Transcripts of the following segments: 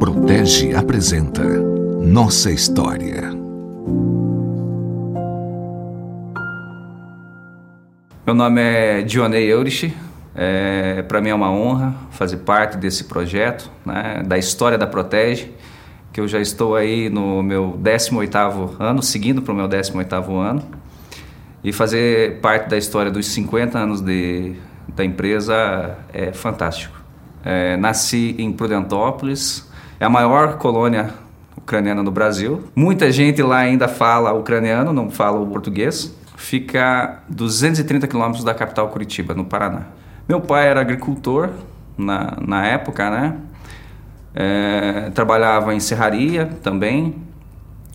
Protege apresenta Nossa História. Meu nome é Dionei Eurich. É, Para mim é uma honra fazer parte desse projeto, né, da história da Protege, que eu já estou aí no meu 18º ano, seguindo para o meu 18º ano, e fazer parte da história dos 50 anos de, da empresa é fantástico. É, nasci em Prudentópolis, é a maior colônia ucraniana no Brasil. Muita gente lá ainda fala ucraniano, não fala o português. Fica 230 quilômetros da capital Curitiba, no Paraná. Meu pai era agricultor na, na época, né? É, trabalhava em serraria também.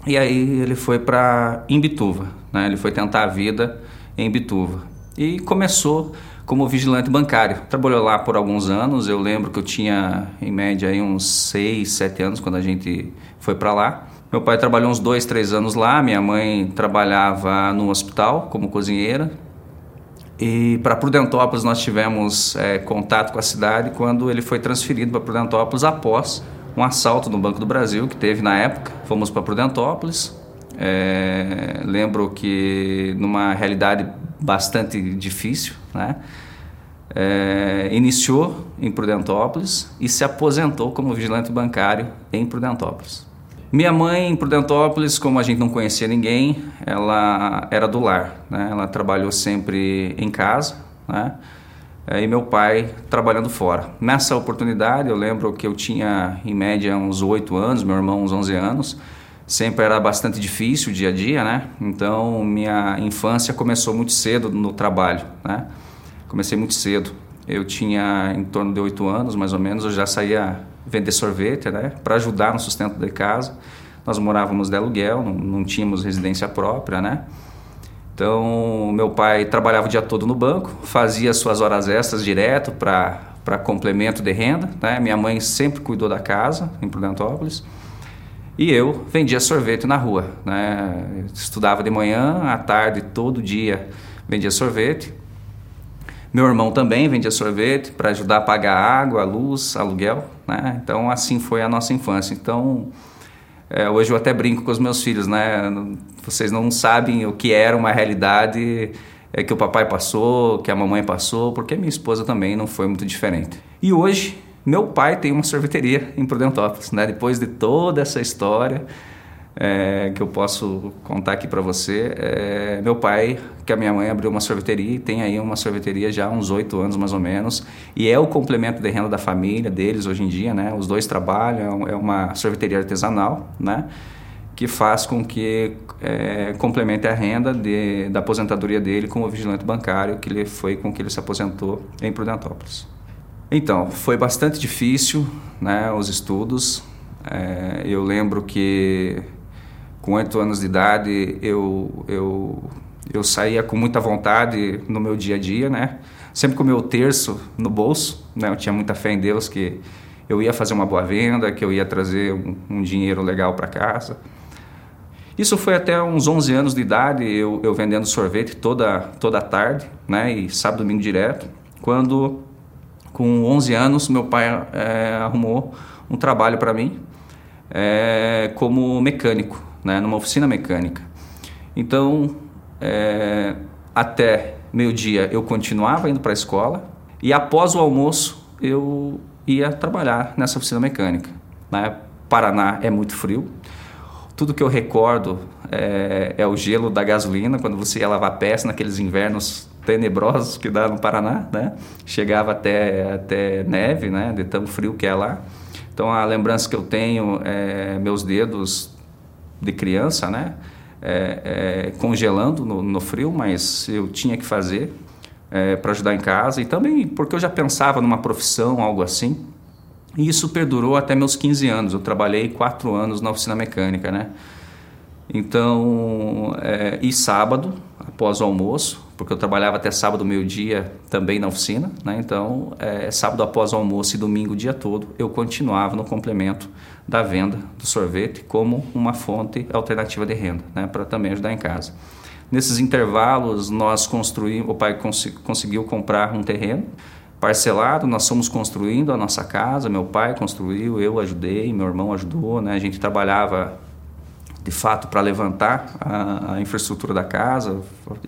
E aí ele foi para Imbituva, né? Ele foi tentar a vida em Imbituva. E começou como vigilante bancário. Trabalhou lá por alguns anos. Eu lembro que eu tinha, em média, aí uns 6, 7 anos quando a gente foi para lá. Meu pai trabalhou uns dois, três anos lá. Minha mãe trabalhava no hospital como cozinheira. E para Prudentópolis nós tivemos é, contato com a cidade quando ele foi transferido para Prudentópolis após um assalto no Banco do Brasil que teve na época. Fomos para Prudentópolis. É, lembro que numa realidade bastante difícil, né? É, iniciou em Prudentópolis e se aposentou como vigilante bancário em Prudentópolis. Minha mãe em Prudentópolis, como a gente não conhecia ninguém, ela era do lar, né? Ela trabalhou sempre em casa, né? E meu pai trabalhando fora. Nessa oportunidade, eu lembro que eu tinha em média uns 8 anos, meu irmão uns 11 anos. Sempre era bastante difícil o dia a dia, né? Então, minha infância começou muito cedo no trabalho, né? Comecei muito cedo. Eu tinha em torno de 8 anos, mais ou menos, eu já saía vender sorvete, né? Para ajudar no sustento da casa. Nós morávamos de aluguel, não, não tínhamos residência própria, né? Então, meu pai trabalhava o dia todo no banco, fazia suas horas extras direto para complemento de renda. Né? Minha mãe sempre cuidou da casa em Prudentópolis. E eu vendia sorvete na rua. Né? Estudava de manhã, à tarde, todo dia vendia sorvete. Meu irmão também vendia sorvete para ajudar a pagar água, luz, aluguel. Né? Então, assim foi a nossa infância. Então, é, hoje eu até brinco com os meus filhos, né? Vocês não sabem o que era uma realidade é, que o papai passou, que a mamãe passou, porque minha esposa também não foi muito diferente. E hoje, meu pai tem uma sorveteria em Prudentópolis, né? Depois de toda essa história, é, que eu posso contar aqui para você. É, meu pai, que a minha mãe abriu uma sorveteria tem aí uma sorveteria já há uns oito anos mais ou menos, e é o complemento de renda da família deles hoje em dia, né? Os dois trabalham, é uma sorveteria artesanal, né? Que faz com que é, complemente a renda de, da aposentadoria dele como vigilante bancário, que ele foi com que ele se aposentou em Prudentópolis. Então, foi bastante difícil, né? Os estudos. É, eu lembro que com oito anos de idade, eu, eu, eu saía com muita vontade no meu dia a dia, né? Sempre com o meu terço no bolso, né? Eu tinha muita fé em Deus que eu ia fazer uma boa venda, que eu ia trazer um, um dinheiro legal para casa. Isso foi até uns 11 anos de idade, eu, eu vendendo sorvete toda, toda tarde, né? E sábado, domingo direto. Quando, com 11 anos, meu pai é, arrumou um trabalho para mim é, como mecânico né, numa oficina mecânica. Então, é, até meio-dia eu continuava indo para a escola e após o almoço eu ia trabalhar nessa oficina mecânica. Né? Paraná é muito frio. Tudo que eu recordo é, é, o gelo da gasolina quando você ia lavar peça naqueles invernos tenebrosos que dá no Paraná, né? Chegava até, até neve, né? De tão frio que é lá. Então a lembrança que eu tenho é meus dedos de criança, né? É, é, congelando no, no, frio, mas eu tinha que fazer é, para ajudar em casa e também porque eu já pensava numa profissão, algo assim. E isso perdurou até meus 15 anos. Eu trabalhei quatro anos na oficina mecânica, né? Então, é, e sábado, após o almoço, porque eu trabalhava até sábado, meio-dia, também na oficina, né? Então, é, sábado após o almoço e domingo o dia todo, eu continuava no complemento da venda do sorvete como uma fonte alternativa de renda, né? Para também ajudar em casa. Nesses intervalos, nós construímos, o pai cons conseguiu comprar um terreno parcelado, nós fomos construindo a nossa casa, meu pai construiu, eu ajudei, meu irmão ajudou, né? A gente trabalhava de fato para levantar a, a, infraestrutura da casa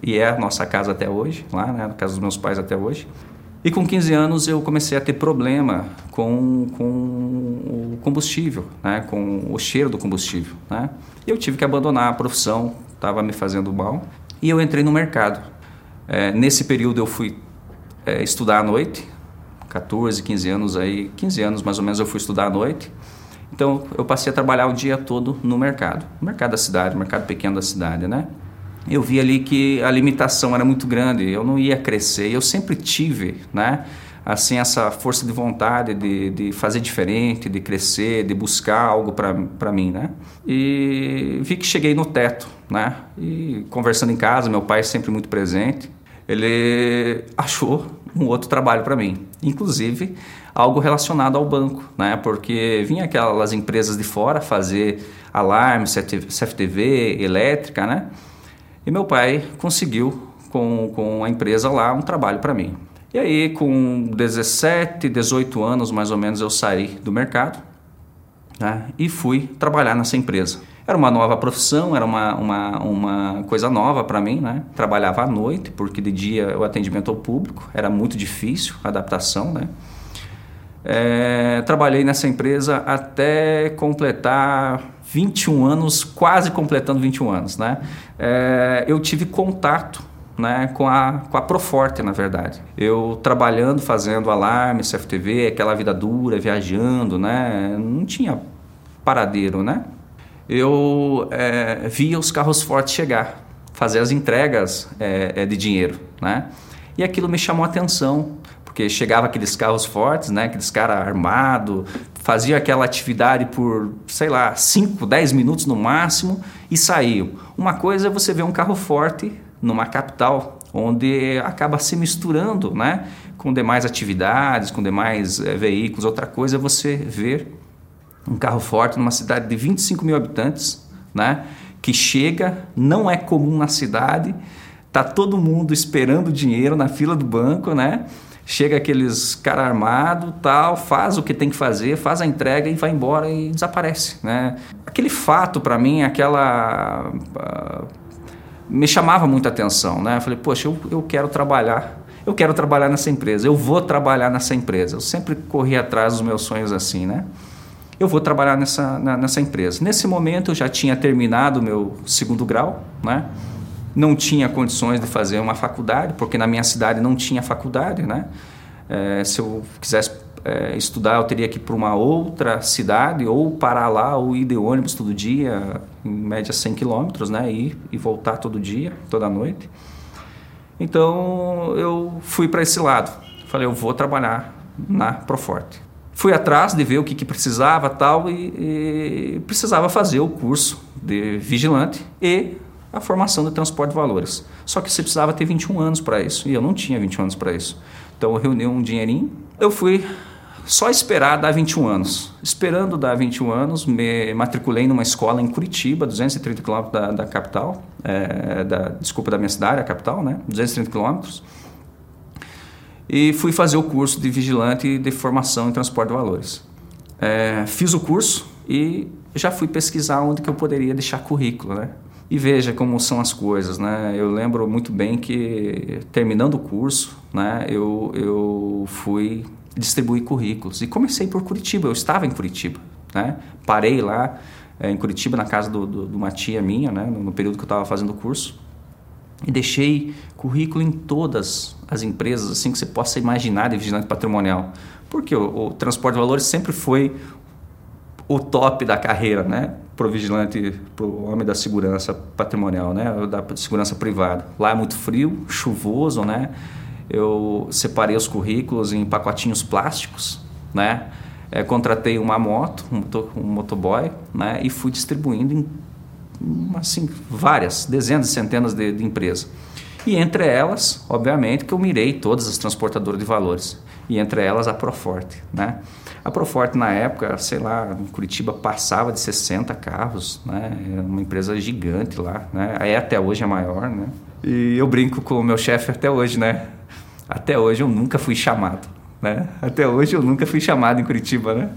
e é a nossa casa até hoje, lá, né? Casa dos meus pais até hoje. E com 15 anos eu comecei a ter problema com, com o combustível, né? com o cheiro do combustível. Né? Eu tive que abandonar a profissão, estava me fazendo mal, e eu entrei no mercado. É, nesse período eu fui é, estudar à noite, 14, 15 anos aí, 15 anos mais ou menos eu fui estudar à noite. Então eu passei a trabalhar o dia todo no mercado, no mercado da cidade, mercado pequeno da cidade, né? Eu vi ali que a limitação era muito grande, eu não ia crescer. Eu sempre tive, né? Assim, essa força de vontade de, de fazer diferente, de crescer, de buscar algo para mim, né? E vi que cheguei no teto, né? E conversando em casa, meu pai sempre muito presente, ele achou um outro trabalho para mim, inclusive algo relacionado ao banco, né? Porque vinha aquelas empresas de fora fazer alarme, CFTV, elétrica, né? E meu pai conseguiu com, com a empresa lá um trabalho para mim. E aí, com 17, 18 anos mais ou menos, eu saí do mercado né? e fui trabalhar nessa empresa. Era uma nova profissão, era uma, uma, uma coisa nova para mim, né? Trabalhava à noite, porque de dia o atendimento ao público era muito difícil, a adaptação, né? É, trabalhei nessa empresa até completar 21 anos, quase completando 21 anos, né? É, eu tive contato né, com, a, com a Proforte, na verdade. Eu trabalhando, fazendo alarme, CFTV, aquela vida dura, viajando, né? Não tinha paradeiro, né? eu é, via os carros fortes chegar, fazer as entregas é, é, de dinheiro, né? E aquilo me chamou a atenção, porque chegava aqueles carros fortes, né? Aqueles caras armados, fazia aquela atividade por, sei lá, 5, 10 minutos no máximo e saíam. Uma coisa é você ver um carro forte numa capital, onde acaba se misturando, né? Com demais atividades, com demais é, veículos. Outra coisa é você ver um carro forte numa cidade de 25 mil habitantes, né? que chega, não é comum na cidade, tá todo mundo esperando dinheiro na fila do banco, né? Chega aqueles cara armado, tal, faz o que tem que fazer, faz a entrega e vai embora e desaparece, né? Aquele fato para mim, aquela uh, me chamava muita atenção, né? Eu falei, poxa, eu, eu quero trabalhar eu quero trabalhar nessa empresa, eu vou trabalhar nessa empresa. Eu sempre corri atrás dos meus sonhos assim, né? eu vou trabalhar nessa, na, nessa empresa. Nesse momento eu já tinha terminado o meu segundo grau, né? Não tinha condições de fazer uma faculdade, porque na minha cidade não tinha faculdade. Né? É, se eu quisesse é, estudar, eu teria que ir para uma outra cidade, ou parar lá, ou ir de ônibus todo dia, em média 100 quilômetros, né? Ir e voltar todo dia, toda noite. Então eu fui para esse lado. Falei, eu vou trabalhar na Proforte. Fui atrás de ver o que, que precisava tal e, e precisava fazer o curso de vigilante e a formação de transporte de valores. Só que você precisava ter 21 anos para isso e eu não tinha 21 anos para isso. Então eu reuni um dinheirinho, eu fui só esperar dar 21 anos. Esperando dar 21 anos, me matriculei numa escola em Curitiba, 230 quilômetros da, da capital, é, da, desculpa, da minha cidade, a capital, né? 230 quilômetros e fui fazer o curso de vigilante de formação em transporte de valores. É, fiz o curso e já fui pesquisar onde que eu poderia deixar currículo, né? E veja como são as coisas, né? Eu lembro muito bem que terminando o curso, né, eu, eu fui distribuir currículos e comecei por Curitiba. Eu estava em Curitiba, né? Parei lá é, em Curitiba na casa do, do, uma tia minha, né, no período que eu estava fazendo o curso e deixei currículo em todas as empresas assim que você possa imaginar de vigilante patrimonial. Porque o, o transporte de valores sempre foi o top da carreira, né? Pro vigilante, pro homem da segurança patrimonial, né? Da segurança privada. Lá é muito frio, chuvoso, né? Eu separei os currículos em pacotinhos plásticos, né? É, contratei uma moto, um, um motoboy, né? E fui distribuindo em assim, várias, dezenas e centenas de, de empresas. E entre elas, obviamente, que eu mirei todas as transportadoras de valores. E entre elas a Proforte, né? A Proforte na época, sei lá, em Curitiba passava de 60 carros, né? Era uma empresa gigante lá, né? É até hoje a maior, né? E eu brinco com o meu chefe até hoje, né? Até hoje eu nunca fui chamado, né? Até hoje eu nunca fui chamado em Curitiba, né?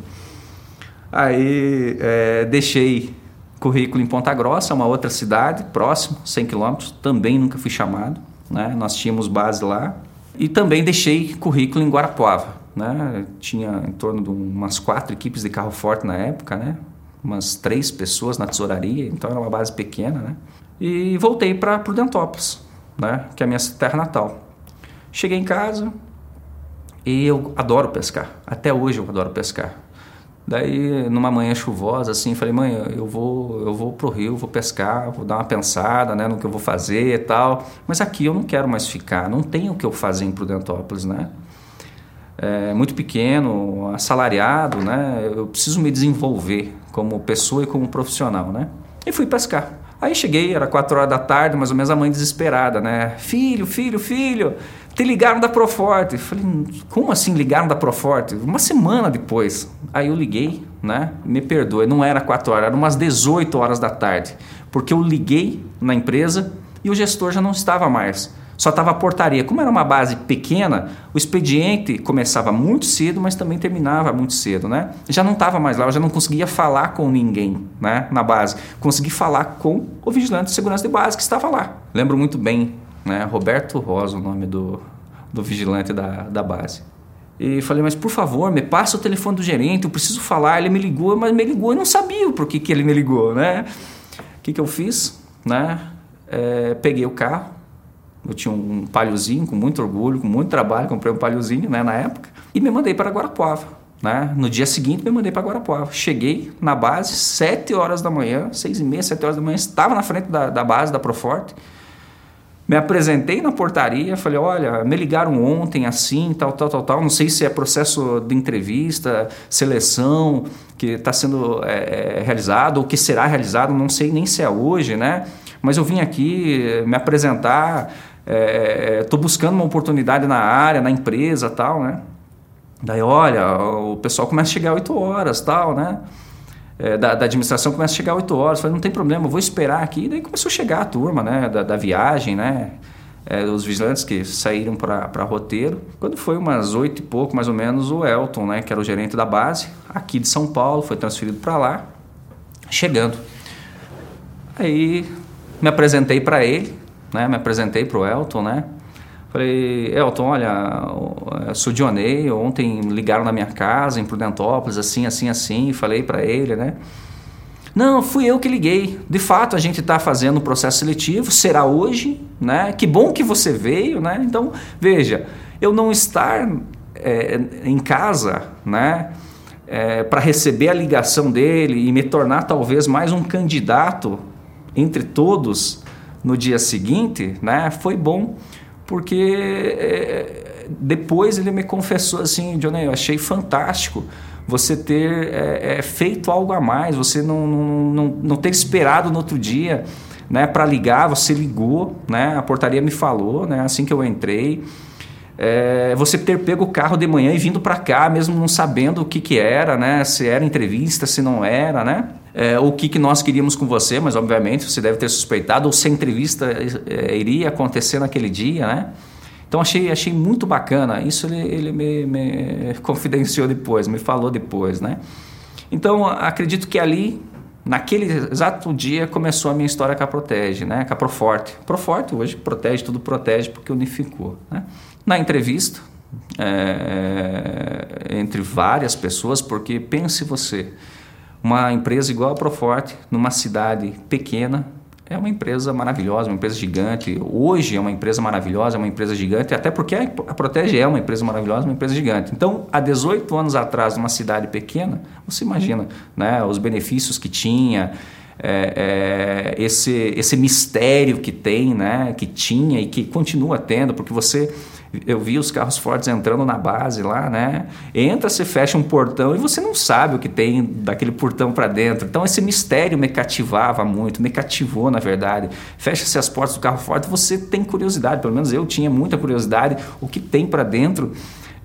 Aí é, deixei currículo em Ponta Grossa, uma outra cidade, próximo, 100 quilômetros, também nunca fui chamado, né? Nós tínhamos base lá. E também deixei currículo em Guarapuava, né? Tinha em torno de umas quatro equipes de carro forte na época, né? Umas três pessoas na tesouraria, então era uma base pequena, né? E voltei para Prudentópolis, né? Que é a minha terra natal. Cheguei em casa e eu adoro pescar. Até hoje eu adoro pescar. Daí, numa manhã chuvosa, assim, falei, mãe, eu vou, eu vou pro rio, vou pescar, vou dar uma pensada, né, no que eu vou fazer e tal. Mas aqui eu não quero mais ficar, não tenho o que eu fazer em Prudentópolis, né? É muito pequeno, assalariado, né? Eu preciso me desenvolver como pessoa e como profissional, né? E fui pescar. Aí cheguei, era quatro horas da tarde, mais ou menos a mãe desesperada, né? Filho, filho, filho, te ligaram da Proforte. Falei, como assim ligaram da Proforte? Uma semana depois. Aí eu liguei, né? Me perdoe, não era quatro horas, era umas 18 horas da tarde. Porque eu liguei na empresa e o gestor já não estava mais só estava a portaria. Como era uma base pequena, o expediente começava muito cedo, mas também terminava muito cedo, né? Já não estava mais lá, eu já não conseguia falar com ninguém, né, na base. Consegui falar com o vigilante de segurança de base que estava lá. Lembro muito bem, né, Roberto Rosa, o nome do, do vigilante da, da base. E falei, mas por favor, me passa o telefone do gerente, eu preciso falar. Ele me ligou, mas me ligou e não sabia por que, que ele me ligou, né? O que, que eu fiz? Né? É, peguei o carro, eu tinha um palhozinho com muito orgulho, com muito trabalho, comprei um palhozinho né, na época e me mandei para Guarapuava. Né? No dia seguinte me mandei para Guarapuava. Cheguei na base, 7 horas da manhã, 6 e meia, 7 horas da manhã, estava na frente da, da base da Proforte. Me apresentei na portaria, falei, olha, me ligaram ontem assim, tal, tal, tal, tal. Não sei se é processo de entrevista, seleção que está sendo é, realizado ou que será realizado, não sei nem se é hoje, né? Mas eu vim aqui me apresentar, estou é, buscando uma oportunidade na área, na empresa tal, né? Daí, olha, o pessoal começa a chegar às 8 horas, tal, né? É, da, da, administração começa a chegar às 8 horas. Falei, não tem problema, vou esperar aqui. Daí começou a chegar a turma, né? Da, da viagem, né? É, os vigilantes que saíram para roteiro. Quando foi umas oito e pouco, mais ou menos, o Elton, né? Que era o gerente da base, aqui de São Paulo, foi transferido para lá, chegando. Aí me apresentei para ele, né? Me apresentei para o Elton, né? Falei, Elton, olha, sou Dionei, ontem ligaram na minha casa em Prudentópolis, assim, assim, assim, falei para ele, né? Não, fui eu que liguei. De fato, a gente está fazendo o processo seletivo, será hoje, né? Que bom que você veio, né? Então, veja, eu não estar é, em casa, né? É, para receber a ligação dele e me tornar talvez mais um candidato entre todos no dia seguinte, né, foi bom, porque é, depois ele me confessou assim, Johnny, eu achei fantástico você ter é, é, feito algo a mais, você não, não, não, não ter esperado no outro dia né, para ligar, você ligou, né, a portaria me falou, né, assim que eu entrei, é, você ter pego o carro de manhã e vindo para cá, mesmo não sabendo o que, que era, né, se era entrevista, se não era, né, é, o que, que nós queríamos com você, mas obviamente você deve ter suspeitado, ou se a entrevista é, iria acontecer naquele dia, né? Então achei, achei muito bacana. Isso ele, ele me, me confidenciou depois, me falou depois, né? Então acredito que ali, naquele exato dia, começou a minha história com a Protege, né? Com a Proforte. Proforte hoje protege, tudo protege porque unificou, né? Na entrevista, é, entre várias pessoas, porque pense você, uma empresa igual a Proforte, numa cidade pequena, é uma empresa maravilhosa, uma empresa gigante. Hoje é uma empresa maravilhosa, é uma empresa gigante, até porque a Protege é uma empresa maravilhosa, uma empresa gigante. Então, há 18 anos atrás, numa cidade pequena, você imagina né, os benefícios que tinha, é, é, esse, esse mistério que tem, né, que tinha e que continua tendo, porque você eu vi os carros fortes entrando na base lá, né? Entra, você fecha um portão e você não sabe o que tem daquele portão para dentro. Então esse mistério me cativava muito, me cativou na verdade. Fecha-se as portas do carro forte, você tem curiosidade, pelo menos eu tinha muita curiosidade, o que tem para dentro.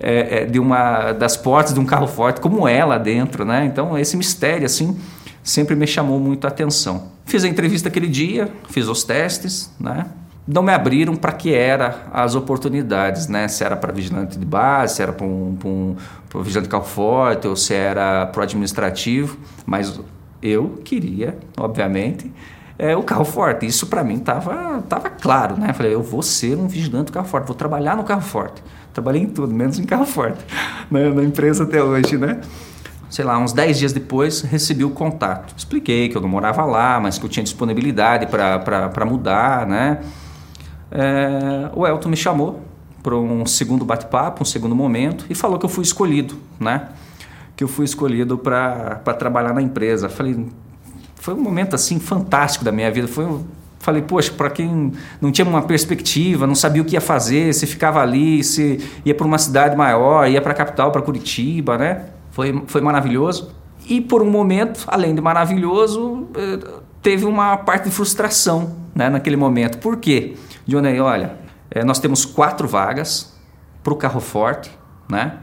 É, é, de uma das portas de um carro forte, como é lá dentro, né? Então esse mistério assim sempre me chamou muito a atenção. Fiz a entrevista aquele dia, fiz os testes, né? Não me abriram para que era as oportunidades, né? Se era para vigilante de base, se era para um, um, vigilante de carro forte ou se era para o administrativo, mas eu queria, obviamente, é, o carro forte. Isso para mim tava, tava claro, né? Falei, eu vou ser um vigilante do carro forte, vou trabalhar no carro forte. Trabalhei em tudo, menos em carro forte, né? na empresa até hoje, né? Sei lá, uns 10 dias depois, recebi o contato. Expliquei que eu não morava lá, mas que eu tinha disponibilidade para mudar, né? É, o Elton me chamou para um segundo bate-papo, um segundo momento, e falou que eu fui escolhido, né? Que eu fui escolhido para trabalhar na empresa. Falei, foi um momento assim fantástico da minha vida. Foi, falei, poxa, para quem não tinha uma perspectiva, não sabia o que ia fazer, se ficava ali, se ia para uma cidade maior, ia para a capital, para Curitiba, né? Foi, foi maravilhoso. E por um momento, além de maravilhoso, eh, teve uma parte de frustração né, naquele momento. Por quê? Johnny, olha, é, nós temos quatro vagas para o carro forte, né?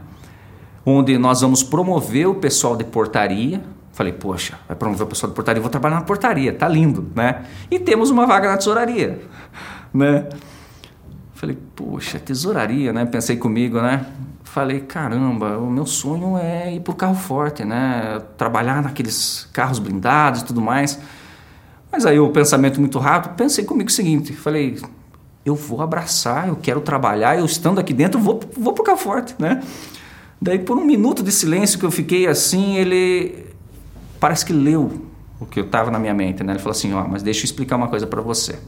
Onde nós vamos promover o pessoal de portaria. Falei, poxa, vai promover o pessoal de portaria, vou trabalhar na portaria, tá lindo, né? E temos uma vaga na tesouraria, né? Falei, poxa, tesouraria, né? Pensei comigo, né? Falei, caramba, o meu sonho é ir para o carro forte, né? Trabalhar naqueles carros blindados e tudo mais. Mas aí o pensamento muito rápido, pensei comigo o seguinte, falei, eu vou abraçar, eu quero trabalhar, eu estando aqui dentro, vou, vou pro forte, né? Daí, por um minuto de silêncio que eu fiquei assim, ele parece que leu o que eu estava na minha mente, né? Ele falou assim, ó, mas deixa eu explicar uma coisa para você.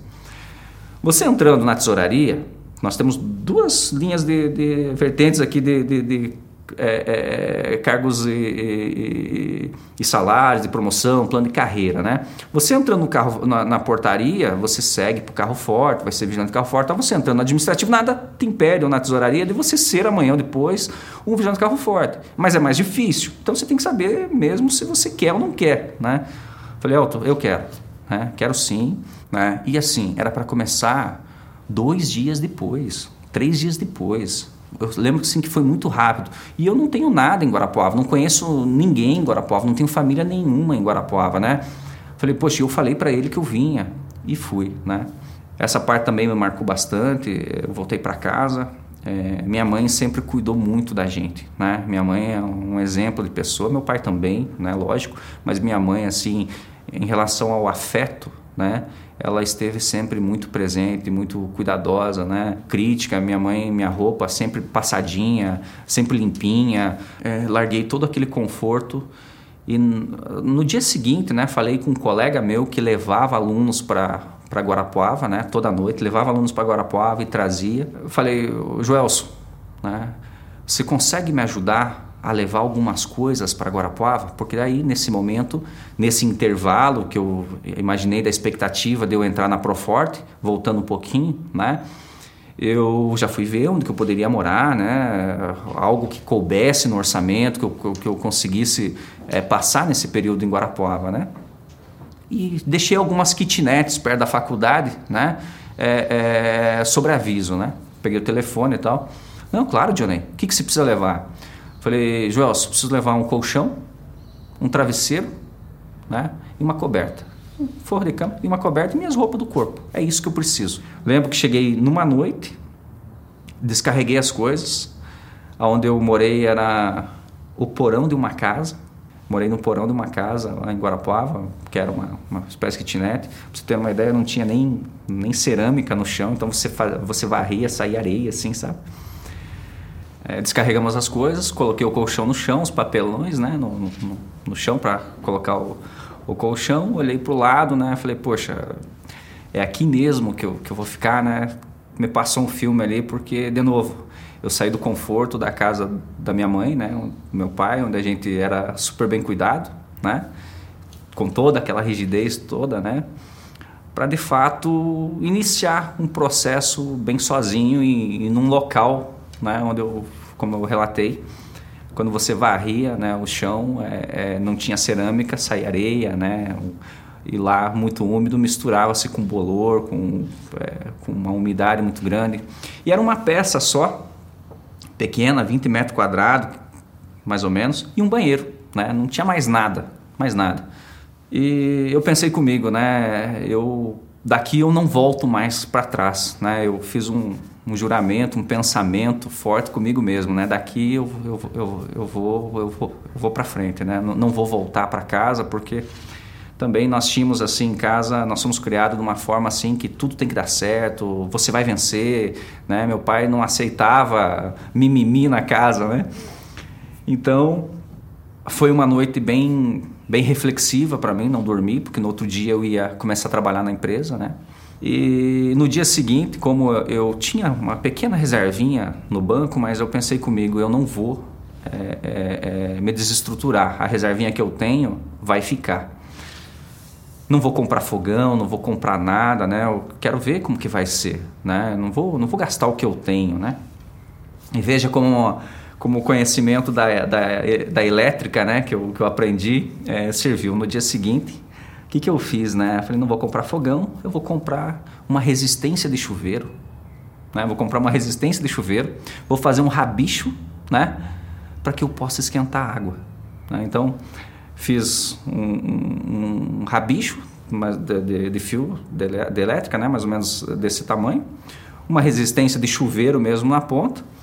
Você entrando na tesouraria, nós temos duas linhas de, de vertentes aqui de, de, de é, é, cargos e, e, e, salários, de promoção, plano de carreira, né? Você entrando no carro, na, na portaria, você segue para o carro forte, vai ser vigilante do carro forte. Então, você entrando no administrativo, nada te impede, ou na tesouraria, de você ser amanhã ou depois um vigilante do carro forte. Mas é mais difícil. Então, você tem que saber mesmo se você quer ou não quer, né? Falei, Elton, eu quero. Né? Quero sim. Né? E assim, era para começar dois dias depois, três dias depois. Eu lembro que, sim, que foi muito rápido. E eu não tenho nada em Guarapuava, não conheço ninguém em Guarapuava, não tenho família nenhuma em Guarapuava, né? Falei, poxa, eu falei para ele que eu vinha e fui, né? Essa parte também me marcou bastante. Eu voltei para casa. É, minha mãe sempre cuidou muito da gente, né? Minha mãe é um exemplo de pessoa, meu pai também, né? Lógico, mas minha mãe, assim, em relação ao afeto, né? ela esteve sempre muito presente, muito cuidadosa, né? Crítica, minha mãe, minha roupa sempre passadinha, sempre limpinha. É, larguei todo aquele conforto e no dia seguinte, né? Falei com um colega meu que levava alunos para para Guarapuava, né? Toda noite levava alunos para Guarapuava e trazia. Eu falei, Joelson, né? Você consegue me ajudar a levar algumas coisas para Guarapuava, porque aí nesse momento, nesse intervalo que eu imaginei da expectativa de eu entrar na Proforte, voltando um pouquinho, né? Eu já fui ver onde que eu poderia morar, né? Algo que coubesse no orçamento, que eu, que eu conseguisse é, passar nesse período em Guarapuava, né? E deixei algumas kitnets perto da faculdade, né? É, é, sobre aviso, né? Peguei o telefone e tal. Não, claro, Johnny, o que, que você precisa levar? Falei, Joel, preciso levar um colchão, um travesseiro né, e uma coberta. Um forro de cama e uma coberta e minhas roupas do corpo. É isso que eu preciso. Lembro que cheguei numa noite, descarreguei as coisas. Onde eu morei era o porão de uma casa. Morei no porão de uma casa lá em Guarapuava, que era uma, uma espécie de kitnet. Pra você ter uma ideia, não tinha nem, nem cerâmica no chão, então você, faz, você varria, saía areia assim, sabe? É, descarregamos as coisas, coloquei o colchão no chão, os papelões né, no, no, no chão para colocar o, o colchão, olhei para o lado, né, falei, poxa, é aqui mesmo que eu, que eu vou ficar, né? Me passou um filme ali, porque, de novo, eu saí do conforto da casa da minha mãe, né, do meu pai, onde a gente era super bem cuidado, né, com toda aquela rigidez toda, né, para de fato iniciar um processo bem sozinho e, e num local né, onde eu, como eu relatei, quando você varria né, o chão, é, é, não tinha cerâmica, saía areia, né, e lá muito úmido misturava-se com bolor, com, é, com uma umidade muito grande. E era uma peça só, pequena, 20 metros quadrados, mais ou menos, e um banheiro, né, não tinha mais nada, mais nada. E eu pensei comigo, né, eu daqui eu não volto mais para trás, né? Eu fiz um, um, juramento, um pensamento forte comigo mesmo, né? Daqui eu, eu, eu, eu vou eu vou, eu vou para frente, né? Não, não vou voltar para casa porque também nós tínhamos assim em casa, nós somos criados de uma forma assim que tudo tem que dar certo, você vai vencer, né? Meu pai não aceitava mimimi na casa, né? Então, foi uma noite bem bem reflexiva para mim, não dormi, porque no outro dia eu ia começar a trabalhar na empresa, né? E no dia seguinte, como eu tinha uma pequena reservinha no banco, mas eu pensei comigo, eu não vou é, é, é, me desestruturar. A reservinha que eu tenho vai ficar. Não vou comprar fogão, não vou comprar nada, né? Eu quero ver como que vai ser, né? Não vou, não vou gastar o que eu tenho, né? E veja como como conhecimento da, da, da elétrica, né, que eu, que eu aprendi, é, serviu. No dia seguinte, o que, que eu fiz, né? Falei, não vou comprar fogão, eu vou comprar uma resistência de chuveiro, né? Vou comprar uma resistência de chuveiro, vou fazer um rabicho, né, para que eu possa esquentar água. Né? Então, fiz um, um, um rabicho de, de, de fio de, de elétrica, né, mais ou menos desse tamanho, uma resistência de chuveiro mesmo na ponta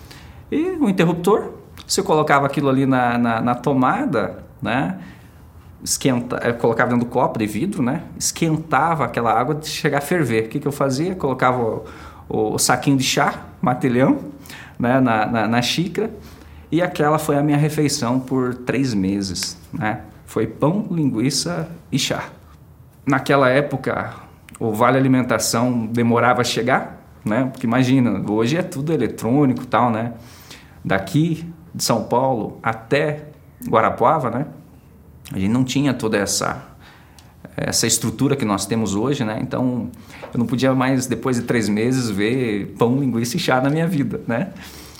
e o interruptor, você colocava aquilo ali na, na, na tomada, né? Esquenta, eh, colocava dentro do copo de vidro, né? Esquentava aquela água de chegar a ferver. O que, que eu fazia? Colocava o, o, saquinho de chá, matilhão, né? Na, na, na xícara. E aquela foi a minha refeição por três meses, né? Foi pão, linguiça e chá. Naquela época, o Vale Alimentação demorava a chegar, né? Porque imagina, hoje é tudo eletrônico tal, né? Daqui de São Paulo até Guarapuava, né? A gente não tinha toda essa essa estrutura que nós temos hoje, né? Então eu não podia mais depois de três meses ver pão, linguiça e chá na minha vida, né?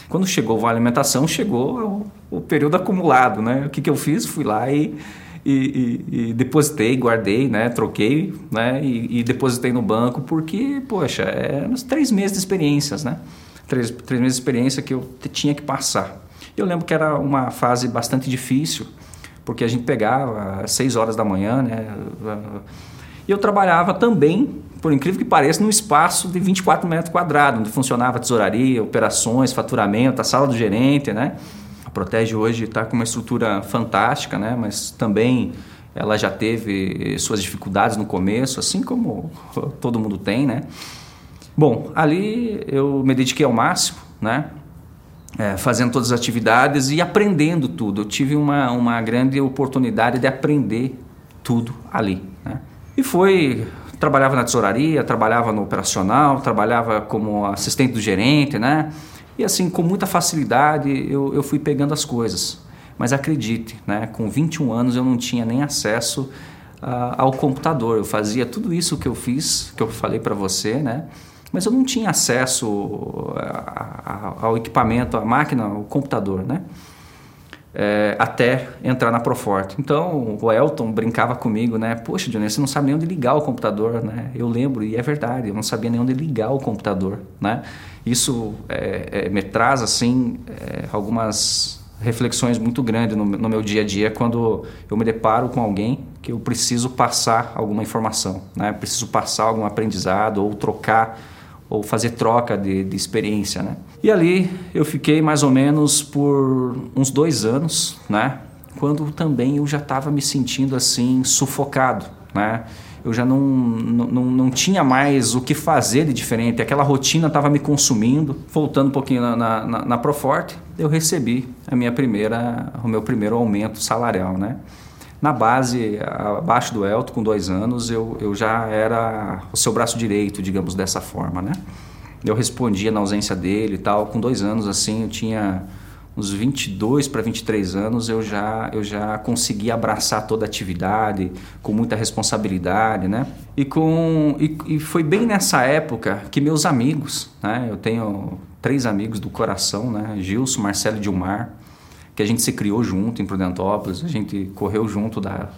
Quando chegou a alimentação, chegou o, o período acumulado, né? O que, que eu fiz? Fui lá e, e, e, e depositei, guardei, né? Troquei, né? E, e, depositei no banco porque, poxa, é uns três meses de experiências, né? Três, três meses de experiência que eu tinha que passar. Eu lembro que era uma fase bastante difícil, porque a gente pegava às 6 horas da manhã, né? E eu trabalhava também, por incrível que pareça, num espaço de 24 metros quadrados, onde funcionava tesouraria, operações, faturamento, a sala do gerente, né? A Protege hoje está com uma estrutura fantástica, né? Mas também ela já teve suas dificuldades no começo, assim como todo mundo tem, né? Bom, ali eu me dediquei ao máximo, né? É, fazendo todas as atividades e aprendendo tudo. Eu tive uma, uma grande oportunidade de aprender tudo ali. Né? E foi, trabalhava na tesouraria, trabalhava no operacional, trabalhava como assistente do gerente, né? E assim, com muita facilidade eu, eu fui pegando as coisas. Mas acredite, né? com 21 anos eu não tinha nem acesso uh, ao computador. Eu fazia tudo isso que eu fiz, que eu falei para você, né? Mas eu não tinha acesso ao equipamento, à máquina, ao computador, né? É, até entrar na Proforte. Então o Elton brincava comigo, né? Poxa, Johnny, você não sabe nem onde ligar o computador, né? Eu lembro e é verdade, eu não sabia nem onde ligar o computador, né? Isso é, é, me traz assim algumas reflexões muito grandes no, no, meu dia a dia quando eu me deparo com alguém que eu preciso passar alguma informação, né? Preciso passar algum aprendizado ou trocar ou fazer troca de, de experiência, né? E ali eu fiquei mais ou menos por uns dois anos, né? Quando também eu já estava me sentindo assim sufocado, né? Eu já não, não, não tinha mais o que fazer de diferente, aquela rotina estava me consumindo. Voltando um pouquinho na, na, na Proforte, eu recebi a minha primeira, o meu primeiro aumento salarial, né? Na base, abaixo do Elton, com dois anos, eu, eu já era o seu braço direito, digamos dessa forma, né? Eu respondia na ausência dele e tal. Com dois anos, assim, eu tinha uns 22 para 23 anos, eu já, eu já consegui abraçar toda a atividade com muita responsabilidade, né? E, com, e, e foi bem nessa época que meus amigos, né? Eu tenho três amigos do coração, né? Gilson, Marcelo e Dilmar que a gente se criou junto em Prudentópolis, a gente correu junto da,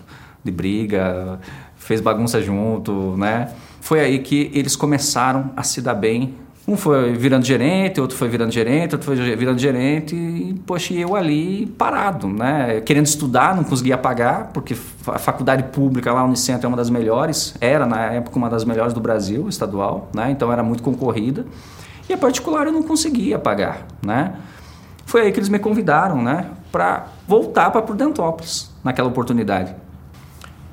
de briga, fez bagunça junto, né? Foi aí que eles começaram a se dar bem Um foi virando gerente, outro foi virando gerente, outro foi virando gerente e, poxa, eu ali parado, né? Querendo estudar, não conseguia pagar, porque a faculdade pública lá, a Unicentro é uma das melhores, era na época uma das melhores do Brasil, estadual, né? Então era muito concorrida. E a particular eu não conseguia pagar, né? Foi aí que eles me convidaram, né? Para voltar para Prudentópolis, naquela oportunidade.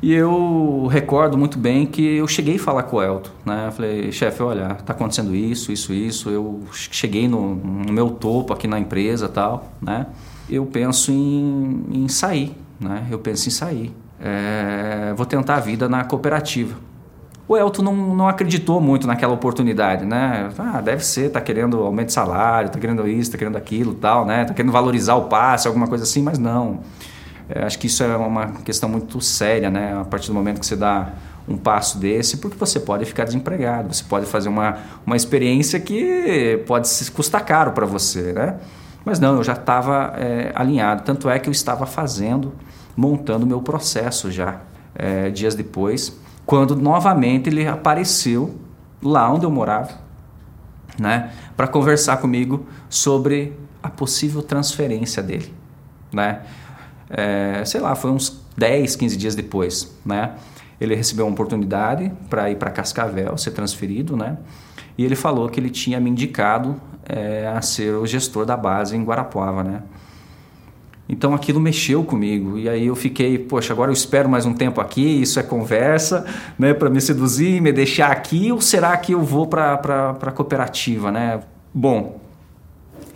E eu recordo muito bem que eu cheguei a falar com o Elton, né? Eu falei, chefe, olha, tá acontecendo isso, isso, isso. Eu cheguei no, no meu topo aqui na empresa tal, né? Eu penso em, em sair, né? Eu penso em sair. É, vou tentar a vida na cooperativa. O Elton não, não acreditou muito naquela oportunidade, né? Ah, deve ser, tá querendo aumento de salário, tá querendo isso, tá querendo aquilo, tal, né? Tá querendo valorizar o passe, alguma coisa assim, mas não. É, acho que isso é uma questão muito séria, né? A partir do momento que você dá um passo desse, porque você pode ficar desempregado, você pode fazer uma, uma experiência que pode custar caro para você, né? Mas não, eu já estava é, alinhado. Tanto é que eu estava fazendo, montando meu processo já, é, dias depois, quando novamente ele apareceu lá onde eu morava, né? Para conversar comigo sobre a possível transferência dele, né? é, sei lá, foi uns 10, 15 dias depois, né? Ele recebeu uma oportunidade para ir para Cascavel, ser transferido, né? E ele falou que ele tinha me indicado é, a ser o gestor da base em Guarapuava, né? Então aquilo mexeu comigo e aí eu fiquei, poxa, agora eu espero mais um tempo aqui, isso é conversa, né, para me seduzir, me deixar aqui ou será que eu vou para a cooperativa, né? Bom,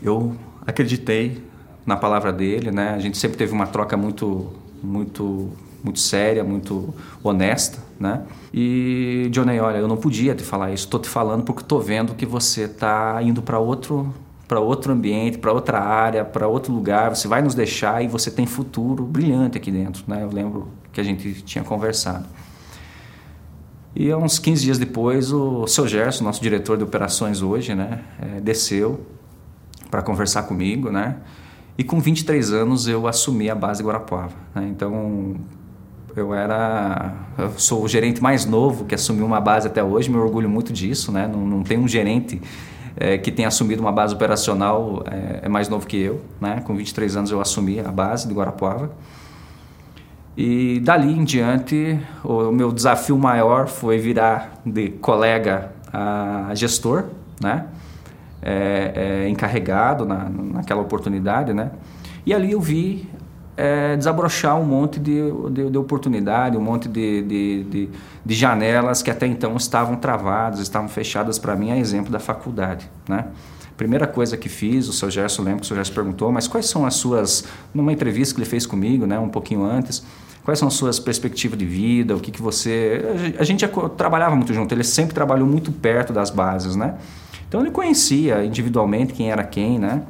eu acreditei na palavra dele, né? A gente sempre teve uma troca muito, muito, muito séria, muito honesta, né? E Johnny, olha, eu não podia te falar isso. Estou te falando porque estou vendo que você está indo para outro para outro ambiente, para outra área, para outro lugar, você vai nos deixar e você tem futuro brilhante aqui dentro, né? Eu lembro que a gente tinha conversado. E uns 15 dias depois, o seu Gerson, nosso diretor de operações hoje, né, é, desceu para conversar comigo, né? E com 23 anos eu assumi a base Guarapuava. Né? Então eu era. Eu sou o gerente mais novo que assumiu uma base até hoje, me orgulho muito disso. Né? Não, não tem um gerente é, que tenha assumido uma base operacional é, é, mais novo que eu. Né? Com 23 anos eu assumi a base de Guarapuava. E dali em diante, o meu desafio maior foi virar de colega a gestor, né? é, é, encarregado na, naquela oportunidade, né? E ali eu vi é, desabrochar um monte de, de, de oportunidade, um monte de, de, de, janelas que até então estavam travadas, estavam fechadas para mim, a exemplo da faculdade, né? Primeira coisa que fiz, o seu Gerson, lembro que o seu Gerson perguntou, mas quais são as suas, numa entrevista que ele fez comigo, né, um pouquinho antes, quais são as suas perspectivas de vida, o que que você... A gente já trabalhava muito junto, ele sempre trabalhou muito perto das bases, né? Então ele conhecia individualmente quem era quem, né?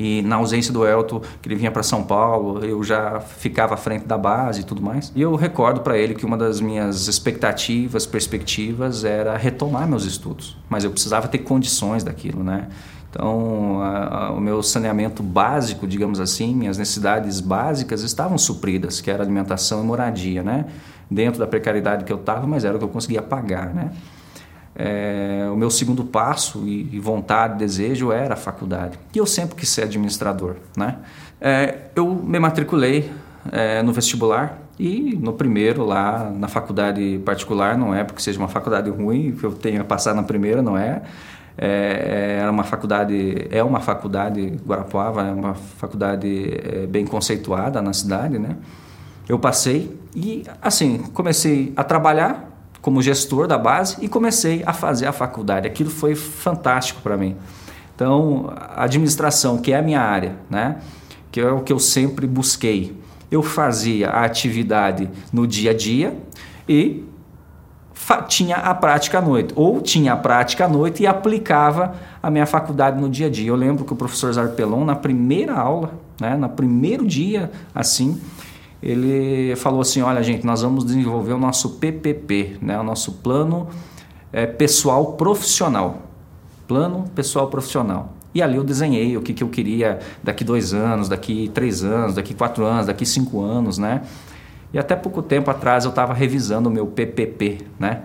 E na ausência do Elton, que ele vinha para São Paulo, eu já ficava à frente da base e tudo mais. E eu recordo para ele que uma das minhas expectativas, perspectivas era retomar meus estudos, mas eu precisava ter condições daquilo, né? Então, a, a, o meu saneamento básico, digamos assim, minhas necessidades básicas estavam supridas, que era alimentação e moradia, né? Dentro da precariedade que eu estava, mas era o que eu conseguia pagar, né? É, o meu segundo passo e, e, vontade, desejo era a faculdade. E eu sempre quis ser administrador. Né? É, eu me matriculei é, no vestibular e no primeiro lá na faculdade particular, não é porque seja uma faculdade ruim que eu tenha passado na primeira, não é. É, era uma faculdade, é uma faculdade Guarapuava, é uma faculdade é, bem conceituada na cidade, né? Eu passei e assim comecei a trabalhar como gestor da base e comecei a fazer a faculdade. Aquilo foi fantástico para mim. Então, a administração, que é a minha área, né? que é o que eu sempre busquei. Eu fazia a atividade no dia a dia e tinha a prática à noite, ou tinha a prática à noite e aplicava a minha faculdade no dia a dia. Eu lembro que o professor Zarpelon, na primeira aula, né, no primeiro dia, assim, ele falou assim: olha, gente, nós vamos desenvolver o nosso PPP, né, o nosso plano é, pessoal profissional. Plano pessoal profissional. E ali eu desenhei o que, que eu queria daqui dois anos, daqui três anos, daqui quatro anos, daqui cinco anos, né? E até pouco tempo atrás eu estava revisando o meu PPP, né?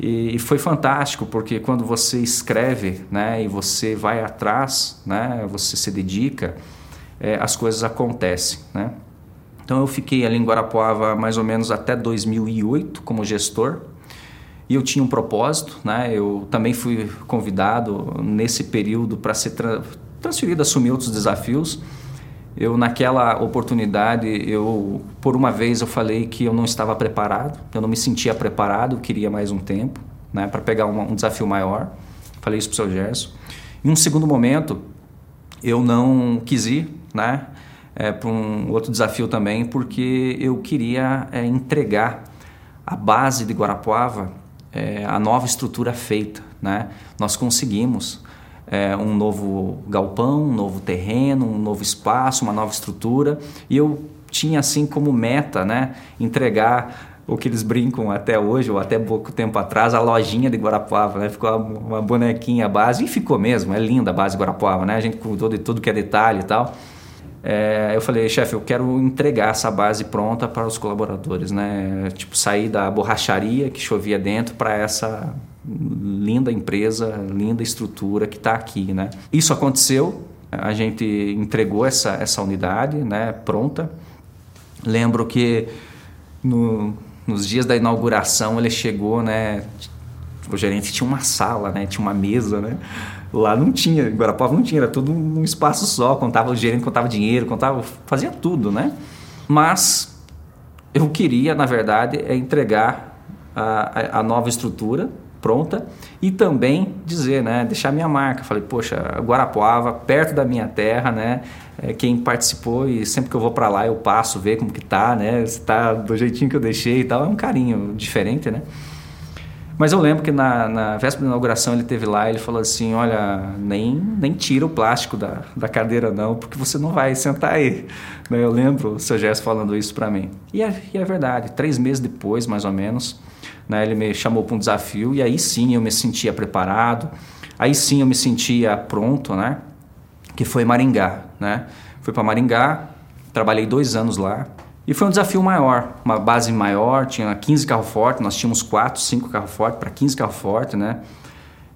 E, foi fantástico, porque quando você escreve né, e você vai atrás, né, você se dedica, é, as coisas acontecem. Né? Então eu fiquei ali em Guarapuava mais ou menos até 2008 como gestor e eu tinha um propósito, né? Eu também fui convidado nesse período para ser tra transferido, assumir outros desafios. Eu naquela oportunidade, eu por uma vez eu falei que eu não estava preparado, eu não me sentia preparado, queria mais um tempo, né, para pegar uma, um desafio maior. Falei isso para o seu Gerson. Em um segundo momento, eu não quis ir, né, é, para um outro desafio também, porque eu queria é, entregar a base de Guarapuava, é, a nova estrutura feita, né. Nós conseguimos é, um novo galpão, um novo terreno, um novo espaço, uma nova estrutura. E eu tinha assim como meta, né, entregar o que eles brincam até hoje, ou até pouco tempo atrás, a lojinha de Guarapuava, né? Ficou uma bonequinha base, e ficou mesmo, é linda a base de Guarapuava, né? A gente cuidou de tudo que é detalhe e tal. É, eu falei, chefe, eu quero entregar essa base pronta para os colaboradores, né? Tipo, sair da borracharia que chovia dentro para essa linda empresa, linda estrutura que está aqui, né? Isso aconteceu, a gente entregou essa, essa unidade, né, pronta. Lembro que no, nos dias da inauguração ele chegou, né, o gerente tinha uma sala, né, tinha uma mesa, né, lá não tinha, em não tinha, era tudo num espaço só, contava o gerente, contava dinheiro, contava, fazia tudo, né, mas eu queria, na verdade, é entregar a, a, a nova estrutura, pronta e também dizer, né, deixar minha marca. Falei, poxa, Guarapuava, perto da minha terra, né, é, quem participou e sempre que eu vou para lá eu passo, ver como que tá, né, se tá do jeitinho que eu deixei e tal, é um carinho diferente, né. Mas eu lembro que na, na véspera da inauguração ele teve lá e ele falou assim, olha, nem, nem tira o plástico da, da cadeira não, porque você não vai sentar aí. Eu lembro o seu Gerson falando isso para mim. E é, e é verdade, três meses depois, mais ou menos, né? Ele me chamou para um desafio e aí sim eu me sentia preparado, aí sim eu me sentia pronto, né? Que foi Maringá, né? Fui para Maringá, trabalhei dois anos lá e foi um desafio maior, uma base maior, tinha 15 carros fortes, nós tínhamos 4, 5 carros fortes para 15 carros fortes, né?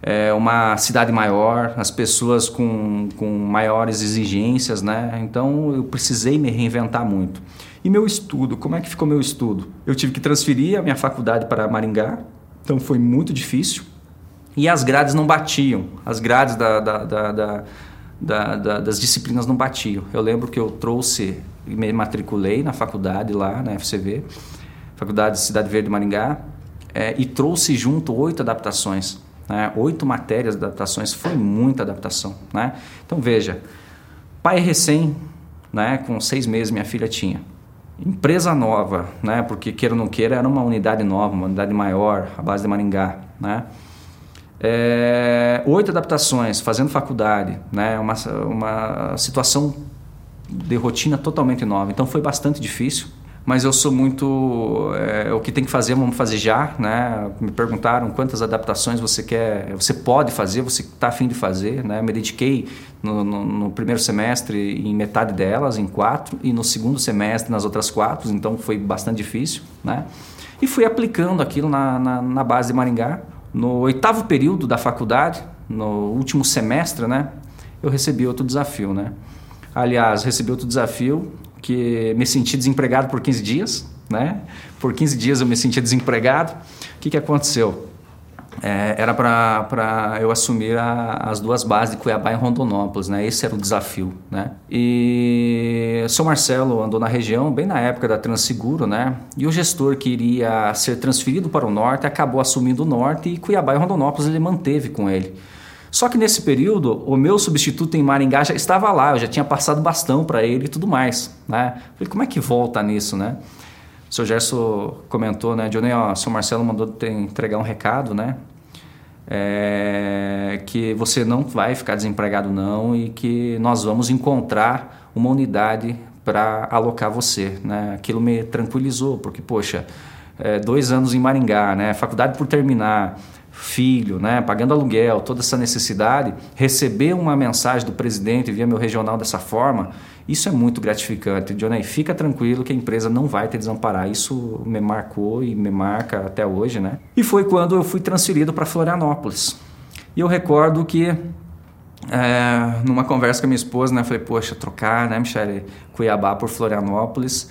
É uma cidade maior, as pessoas com, com maiores exigências, né? Então eu precisei me reinventar muito. E meu estudo, como é que ficou meu estudo? Eu tive que transferir a minha faculdade para Maringá, então foi muito difícil. E as grades não batiam, as grades da, da, da, da das disciplinas não batiam. Eu lembro que eu trouxe, me matriculei na faculdade lá, na FCV, Faculdade de Cidade Verde Maringá, é, e trouxe junto oito adaptações. Né? Oito matérias de adaptações, foi muita adaptação. Né? Então veja, pai recém, né, com seis meses minha filha tinha empresa nova, né? Porque queira ou não queira, era uma unidade nova, uma unidade maior, a base de Maringá, né? É, oito adaptações, fazendo faculdade, né? Uma, uma situação de rotina totalmente nova. Então foi bastante difícil mas eu sou muito é, o que tem que fazer vamos fazer já né me perguntaram quantas adaptações você quer você pode fazer você está afim de fazer né me dediquei no, no, no, primeiro semestre em metade delas em quatro e no segundo semestre nas outras quatro então foi bastante difícil né e fui aplicando aquilo na, na, na base de Maringá no oitavo período da faculdade no último semestre né eu recebi outro desafio né aliás recebi outro desafio que me senti desempregado por 15 dias, né? Por 15 dias eu me sentia desempregado. O que, que aconteceu? É, era para eu assumir a, as duas bases de Cuiabá e Rondonópolis, né? Esse era o desafio, né? E seu Marcelo andou na região bem na época da Transeguro, né? E o gestor que iria ser transferido para o norte acabou assumindo o norte e Cuiabá e Rondonópolis ele manteve com ele. Só que nesse período, o meu substituto em Maringá já estava lá, eu já tinha passado bastão para ele e tudo mais. Né? Falei, como é que volta nisso, né? O senhor Gerson comentou, né? Johnny, ó, o senhor Marcelo mandou entregar um recado, né? É, que você não vai ficar desempregado não e que nós vamos encontrar uma unidade para alocar você, né? Aquilo me tranquilizou, porque, poxa, é, dois anos em Maringá, né? Faculdade por terminar, filho, né, pagando aluguel, toda essa necessidade, receber uma mensagem do presidente via meu regional dessa forma, isso é muito gratificante. Johnny, fica tranquilo que a empresa não vai te desamparar. Isso me marcou e me marca até hoje, né? E foi quando eu fui transferido para Florianópolis. E eu recordo que é, numa conversa com a minha esposa, né, falei, poxa, trocar, né, Michele, Cuiabá por Florianópolis,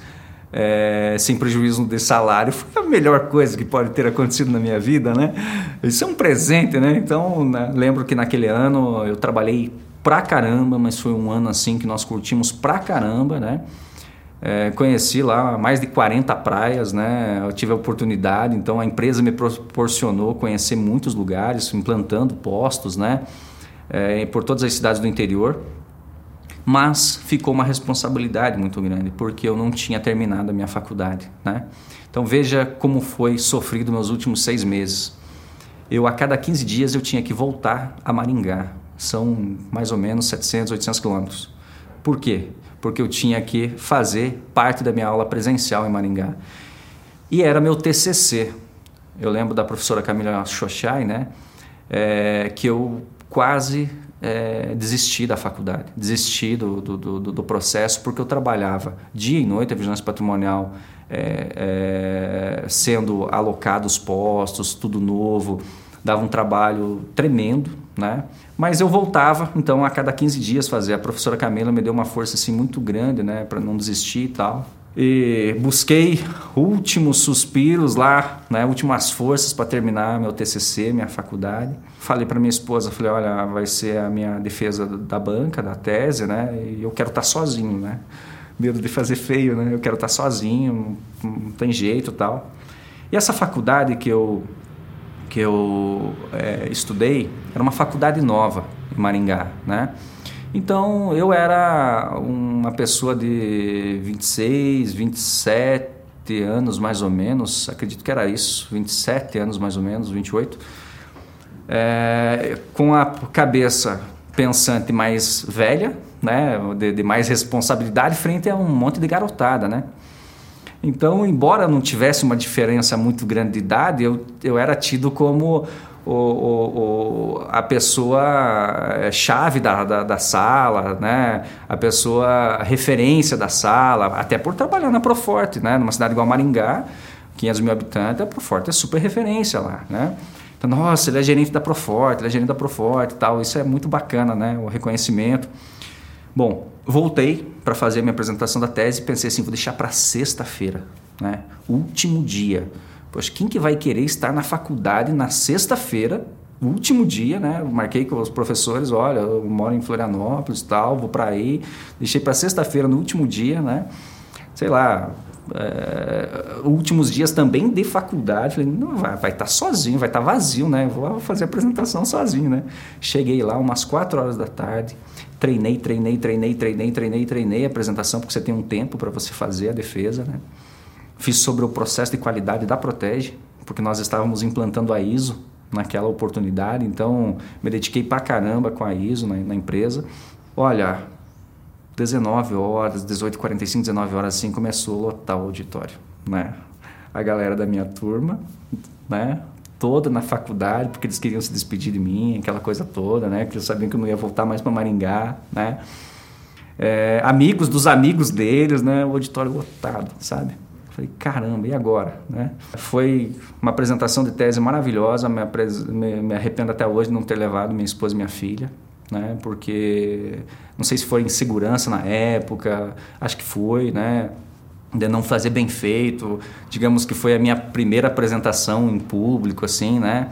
é, sem prejuízo de salário, foi a melhor coisa que pode ter acontecido na minha vida, né? Isso é um presente, né? Então, né, lembro que naquele ano eu trabalhei pra caramba, mas foi um ano assim que nós curtimos pra caramba, né? É, conheci lá mais de 40 praias, né? Eu tive a oportunidade, então a empresa me proporcionou conhecer muitos lugares, implantando postos, né? É, por todas as cidades do interior. Mas ficou uma responsabilidade muito grande, porque eu não tinha terminado a minha faculdade, né? Então veja como foi sofrido meus últimos seis meses. Eu a cada 15 dias eu tinha que voltar a Maringá. São mais ou menos 700, 800 quilômetros. Por quê? porque eu tinha que fazer parte da minha aula presencial em Maringá. E era meu TCC. Eu lembro da professora Camila Xoxai, né? É, que eu quase é, desisti da faculdade, desisti do, do, do, do, processo, porque eu trabalhava dia e noite a vigilância patrimonial, é, é sendo alocados postos, tudo novo, dava um trabalho tremendo, né? Mas eu voltava, então, a cada 15 dias fazer. A professora Camila me deu uma força assim muito grande, né, para não desistir e tal. E busquei últimos suspiros lá, né, últimas forças para terminar meu TCC, minha faculdade. Falei para minha esposa, falei, olha, vai ser a minha defesa da banca, da tese, né, e eu quero estar tá sozinho, né. Medo de fazer feio, né, eu quero estar tá sozinho, não, não tem jeito, tal. E essa faculdade que eu que eu é, estudei era uma faculdade nova em Maringá, né? Então eu era uma pessoa de 26, 27 anos mais ou menos, acredito que era isso, 27 anos mais ou menos, 28, é, com a cabeça pensante mais velha, né, de, de mais responsabilidade frente a um monte de garotada, né? Então, embora não tivesse uma diferença muito grande de idade, eu, eu era tido como o, o, o, a pessoa eh, chave da, da, da, sala, né? a pessoa referência da sala, até por trabalhar na Proforte, né? numa cidade igual Maringá, 500 mil habitantes, a Proforte é super referência lá. Né? Então, nossa, ele é gerente da Proforte, ele é gerente da Proforte e tal, isso é muito bacana, né? o reconhecimento. Bom, voltei para fazer a minha apresentação da tese pensei assim, vou deixar para sexta-feira, né? Último dia. Poxa, quem que vai querer estar na faculdade na sexta-feira, último dia, né? Marquei com os professores, olha, eu moro em Florianópolis, tal, vou para aí. Deixei para sexta-feira no último dia, né? Sei lá, é, últimos dias também de faculdade, falei, não vai, estar tá sozinho, vai estar tá vazio, né? Vou fazer a apresentação sozinho, né? Cheguei lá umas quatro horas da tarde, treinei, treinei, treinei, treinei, treinei, treinei a apresentação, porque você tem um tempo para você fazer a defesa, né? Fiz sobre o processo de qualidade da Protege, porque nós estávamos implantando a ISO naquela oportunidade, então me dediquei pra caramba com a ISO na, na empresa. Olha, 19 horas, 18, 45, 19 horas assim, começou a lotar o auditório, né? A galera da minha turma, né? Toda na faculdade, porque eles queriam se despedir de mim, aquela coisa toda, né? Que eles sabiam que eu não ia voltar mais para Maringá, né? É, amigos dos amigos deles, né? O auditório lotado, sabe? Falei, caramba, e agora? Né? Foi uma apresentação de tese maravilhosa, me, me, me arrependo até hoje de não ter levado minha esposa e minha filha, né? Porque não sei se foi insegurança na época, acho que foi, né? De não fazer bem feito, digamos que foi a minha primeira apresentação em público, assim, né?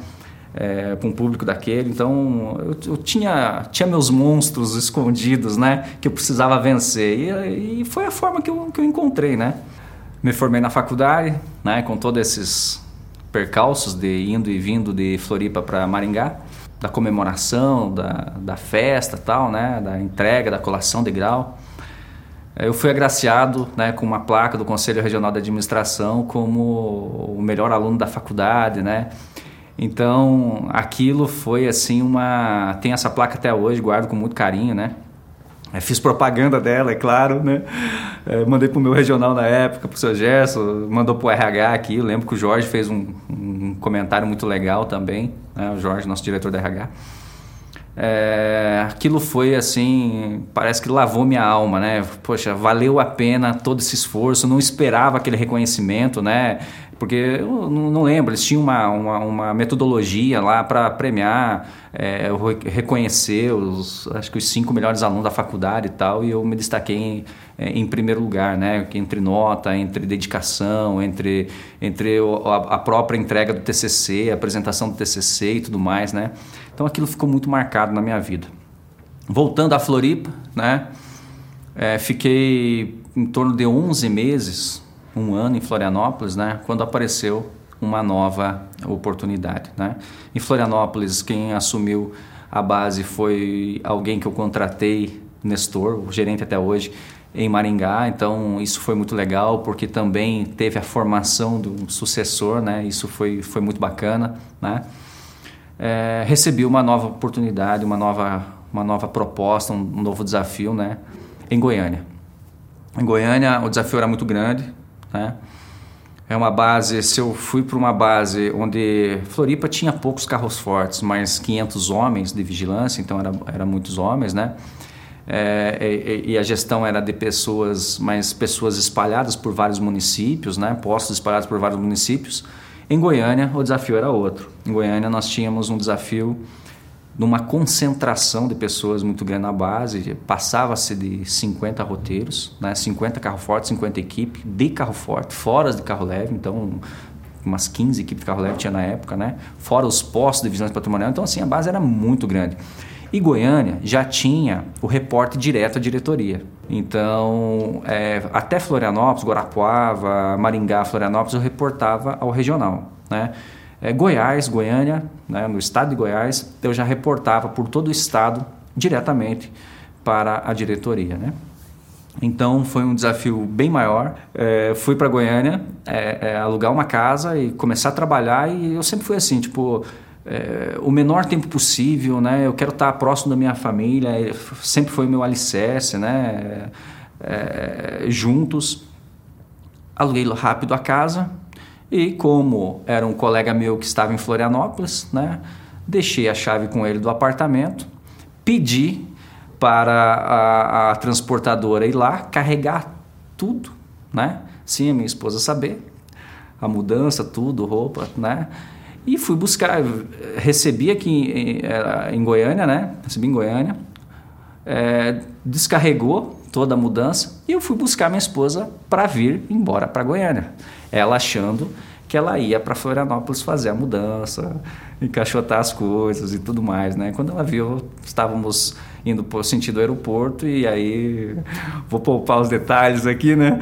É, com o público daquele, então eu, eu, tinha, tinha meus monstros escondidos, né? Que eu precisava vencer e, e foi a forma que eu, que eu encontrei, né? Me formei na faculdade, né? Com todos esses percalços de indo e vindo de Floripa para Maringá da comemoração, da, da festa tal, né? Da entrega, da colação de grau. Eu fui agraciado né, com uma placa do Conselho Regional de Administração como o melhor aluno da faculdade, né? Então, aquilo foi assim uma... Tem essa placa até hoje, guardo com muito carinho, né? É, fiz propaganda dela, é claro, né? É, mandei para o meu regional na época, para o seu Gerson, mandou para o RH aqui. Eu lembro que o Jorge fez um um comentário muito legal também, né? o Jorge, nosso diretor da RH. É, aquilo foi assim, parece que lavou minha alma, né? Poxa, valeu a pena todo esse esforço, não esperava aquele reconhecimento, né? Porque eu não, lembro, eles tinham uma, uma, uma metodologia lá para premiar, é, reconhecer os, acho que os cinco melhores alunos da faculdade e tal, e eu me destaquei em, é, em primeiro lugar, né? Entre nota, entre dedicação, entre, entre a, própria entrega do TCC, a apresentação do TCC e tudo mais, né? Então aquilo ficou muito marcado na minha vida. Voltando à Floripa, né? É, fiquei em torno de 11 meses um ano em Florianópolis, né, quando apareceu uma nova oportunidade. Né? Em Florianópolis, quem assumiu a base foi alguém que eu contratei, Nestor, o gerente até hoje, em Maringá, então isso foi muito legal porque também teve a formação do sucessor, né? Isso foi, foi muito bacana, né? É, recebi uma nova oportunidade, uma nova, uma nova proposta, um novo desafio, né? Em Goiânia. Em Goiânia o desafio era muito grande, né? É uma base, se eu fui para uma base onde Floripa tinha poucos carros fortes, mas 500 homens de vigilância, então era, era muitos homens, né? É, e, e, a gestão era de pessoas, mas pessoas espalhadas por vários municípios, né? Postos espalhados por vários municípios. Em Goiânia, o desafio era outro. Em Goiânia, nós tínhamos um desafio numa concentração de pessoas muito grande na base, passava-se de 50 roteiros, né? 50 carro forte, 50 equipes de carro forte, fora de carro leve, então umas 15 equipes de carro leve tinha na época, né? Fora os postos de vigilância patrimonial, então assim, a base era muito grande. E Goiânia já tinha o reporte direto à diretoria. Então, é, até Florianópolis, Guarapuava, Maringá, Florianópolis, eu reportava ao regional, né? É, Goiás, Goiânia, né, no estado de Goiás, eu já reportava por todo o estado diretamente para a diretoria. Né? Então foi um desafio bem maior. É, fui para Goiânia é, é, alugar uma casa e começar a trabalhar e eu sempre fui assim, tipo é, o menor tempo possível, né? Eu quero estar próximo da minha família. Sempre foi meu alicerce, né? É, juntos. Aluguei rápido a casa e como era um colega meu que estava em Florianópolis, né, deixei a chave com ele do apartamento, pedi para a, a transportadora ir lá carregar tudo, né, sem a minha esposa saber, a mudança, tudo, roupa, né, e fui buscar, recebi aqui em, eh, em Goiânia, né, recebi em Goiânia, é, descarregou toda a mudança e eu fui buscar minha esposa para vir embora para Goiânia ela achando que ela ia para Florianópolis fazer a mudança, encaixotar as coisas e tudo mais, né? Quando ela viu, estávamos indo para sentido aeroporto e aí vou poupar os detalhes aqui, né?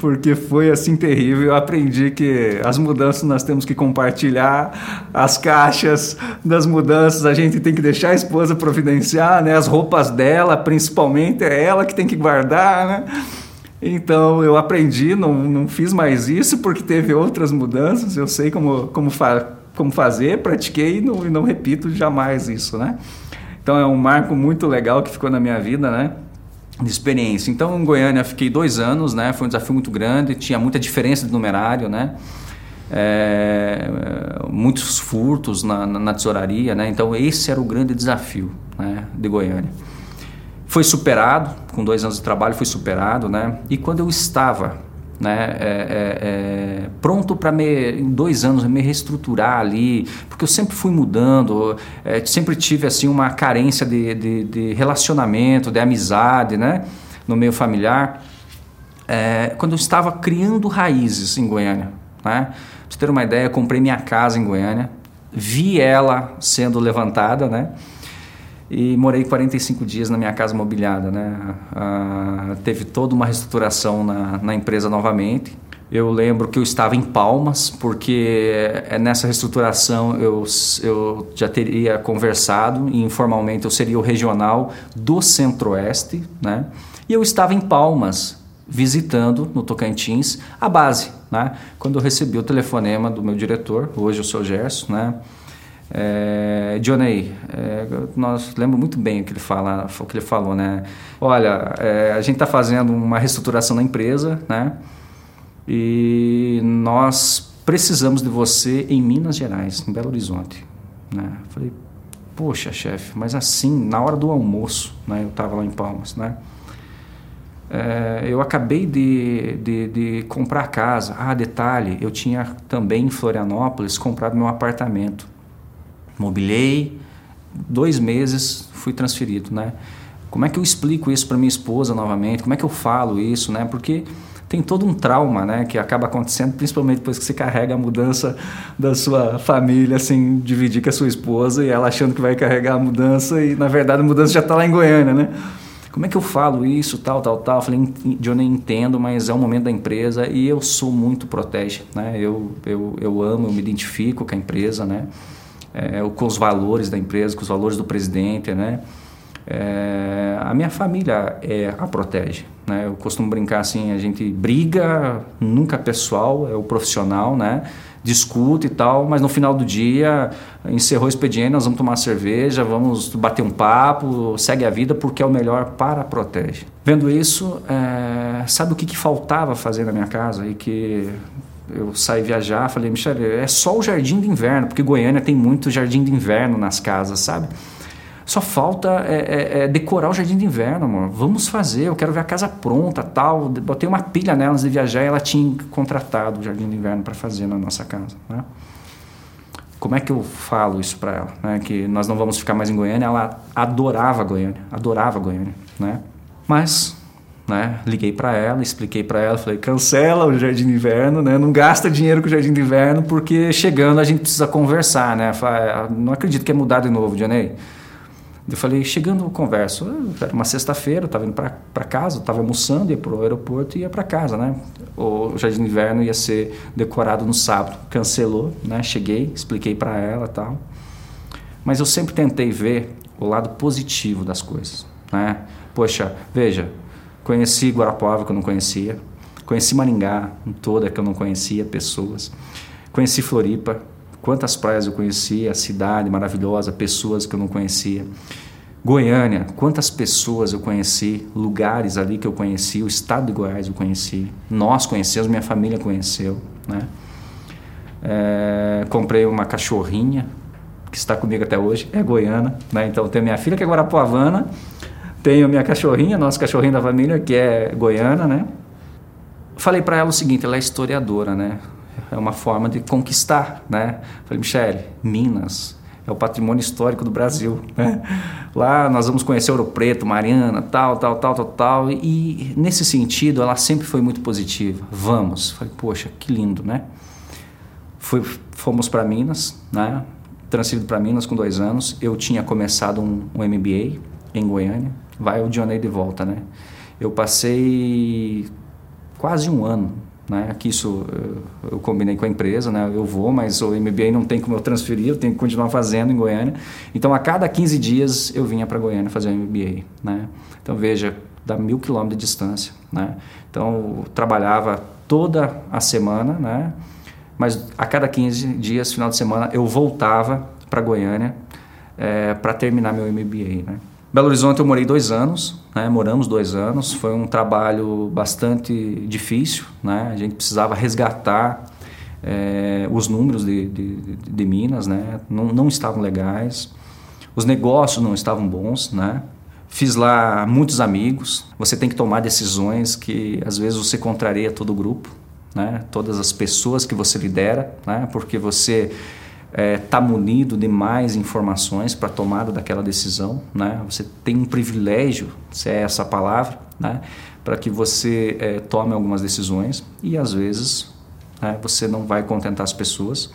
Porque foi assim terrível. Eu aprendi que as mudanças nós temos que compartilhar, as caixas das mudanças a gente tem que deixar a esposa providenciar, né? As roupas dela, principalmente, é ela que tem que guardar, né? Então eu aprendi, não, não fiz mais isso porque teve outras mudanças, eu sei como, como, fa como fazer, pratiquei e não, não repito jamais isso, né? Então é um marco muito legal que ficou na minha vida, né? De experiência. Então em Goiânia fiquei dois anos, né? Foi um desafio muito grande, tinha muita diferença de numerário, né? É, muitos furtos na, na, na tesouraria, né? Então esse era o grande desafio né? de Goiânia foi superado, com dois anos de trabalho foi superado, né? E quando eu estava né, é, é, é, pronto para em dois anos me reestruturar ali, porque eu sempre fui mudando, é, sempre tive assim uma carência de, de, de, relacionamento, de amizade, né, no meio familiar. É, quando eu estava criando raízes em Goiânia, né, pra ter uma ideia, comprei minha casa em Goiânia, vi ela sendo levantada, né, e morei 45 dias na minha casa mobiliada. Né? Ah, teve toda uma reestruturação na, na empresa novamente. Eu lembro que eu estava em Palmas, porque é, nessa reestruturação eu, eu já teria conversado e informalmente eu seria o regional do Centro-Oeste, né? E eu estava em Palmas, visitando no Tocantins a base, né? Quando eu recebi o telefonema do meu diretor, hoje o seu Gerson, né? É, Johnny, é, nós lembro muito bem o que ele fala, o que ele falou, né? Olha, é, a gente está fazendo uma reestruturação da empresa, né? E nós precisamos de você em Minas Gerais, em Belo Horizonte. Né? Falei, poxa, chefe, mas assim, na hora do almoço, né? eu estava lá em Palmas, né? É, eu acabei de, de, de, comprar casa. Ah, detalhe, eu tinha também em Florianópolis comprado meu apartamento. Mobilei, dois meses fui transferido, né? Como é que eu explico isso para minha esposa novamente? Como é que eu falo isso, né? Porque tem todo um trauma, né, que acaba acontecendo, principalmente depois que você carrega a mudança da sua família, assim, dividir com a sua esposa e ela achando que vai carregar a mudança e na verdade a mudança já está lá em Goiânia, né? Como é que eu falo isso, tal, tal, tal? Eu falei, Johnny, entendo, mas é o momento da empresa e eu sou muito protege, né? Eu, eu, eu amo, eu me identifico com a empresa, né? É, com os valores da empresa, com os valores do presidente, né? É, a minha família é, a protege. Né? Eu costumo brincar assim, a gente briga, nunca pessoal, é o profissional, né? discute e tal, mas no final do dia encerrou o expediente, nós vamos tomar cerveja, vamos bater um papo, segue a vida porque é o melhor para a protege. Vendo isso, é, sabe o que, que faltava fazer na minha casa e que eu saí viajar, falei, Michel, é só o jardim de inverno, porque Goiânia tem muito jardim de inverno nas casas, sabe? Só falta é, é, é, decorar o jardim de inverno, amor. Vamos fazer, eu quero ver a casa pronta, tal. Botei uma pilha nela antes de viajar e ela tinha contratado o jardim de inverno para fazer na nossa casa, né? Como é que eu falo isso para ela? Né? Que nós não vamos ficar mais em Goiânia. Ela adorava Goiânia, adorava Goiânia, né? Mas né? Liguei para ela, expliquei para ela, falei: cancela o jardim de inverno, né? Não gasta dinheiro com o jardim de inverno porque chegando a gente precisa conversar, né? Falei, ah, não acredito que é mudar de novo, Janei. Eu falei, chegando eu converso. Era uma sexta-feira, estava indo para casa, estava almoçando, ia para o aeroporto e ia para casa, né? O Jardim de Inverno ia ser decorado no sábado. Cancelou, né? Cheguei, expliquei para ela tal. Mas eu sempre tentei ver o lado positivo das coisas, né? Poxa, veja, conheci Guarapuava que eu não conhecia, conheci Maringá toda que eu não conhecia, pessoas. Conheci Floripa, Quantas praias eu conhecia, cidade maravilhosa, pessoas que eu não conhecia. Goiânia, quantas pessoas eu conheci, lugares ali que eu conheci, o estado de Goiás eu conheci, nós conhecemos, minha família conheceu, né? É, comprei uma cachorrinha que está comigo até hoje, é goiana, né? Então tenho minha filha que é guarapuavana, tenho minha cachorrinha, nosso cachorrinho da família que é goiana, né? Falei para ela o seguinte, ela é historiadora, né? é uma forma de conquistar, né? Falei, Michele, Minas é o patrimônio histórico do Brasil, né? Lá nós vamos conhecer Ouro Preto, Mariana, tal, tal, tal, tal, tal. E nesse sentido, ela sempre foi muito positiva. Vamos. Falei, poxa, que lindo, né? Fui, fomos para Minas, né? Transferido para Minas com dois anos. Eu tinha começado um, um MBA em Goiânia. Vai o Dionei de volta, né? Eu passei quase um ano né? Aqui isso eu combinei com a empresa, né? eu vou, mas o MBA não tem como eu transferir, eu tenho que continuar fazendo em Goiânia. Então, a cada 15 dias eu vinha para Goiânia fazer o MBA. Né? Então, veja, dá mil quilômetros de distância. Né? Então, eu trabalhava toda a semana, né? mas a cada 15 dias, final de semana, eu voltava para Goiânia é, eh, para terminar meu MBA. Né? Belo Horizonte eu morei dois anos, né? moramos dois anos. Foi um trabalho bastante difícil. Né? A gente precisava resgatar é, os números de, de, de Minas, né? não, não estavam legais. Os negócios não estavam bons, né? Fiz lá muitos amigos. Você tem que tomar decisões que às vezes você contraria todo o grupo, né? Todas as pessoas que você lidera, né? Porque você está é, tá munido de mais informações para a tomada daquela decisão, né? Você tem um privilégio, se é essa palavra, né? Para que você é, tome algumas decisões e às vezes né, você não vai contentar as pessoas.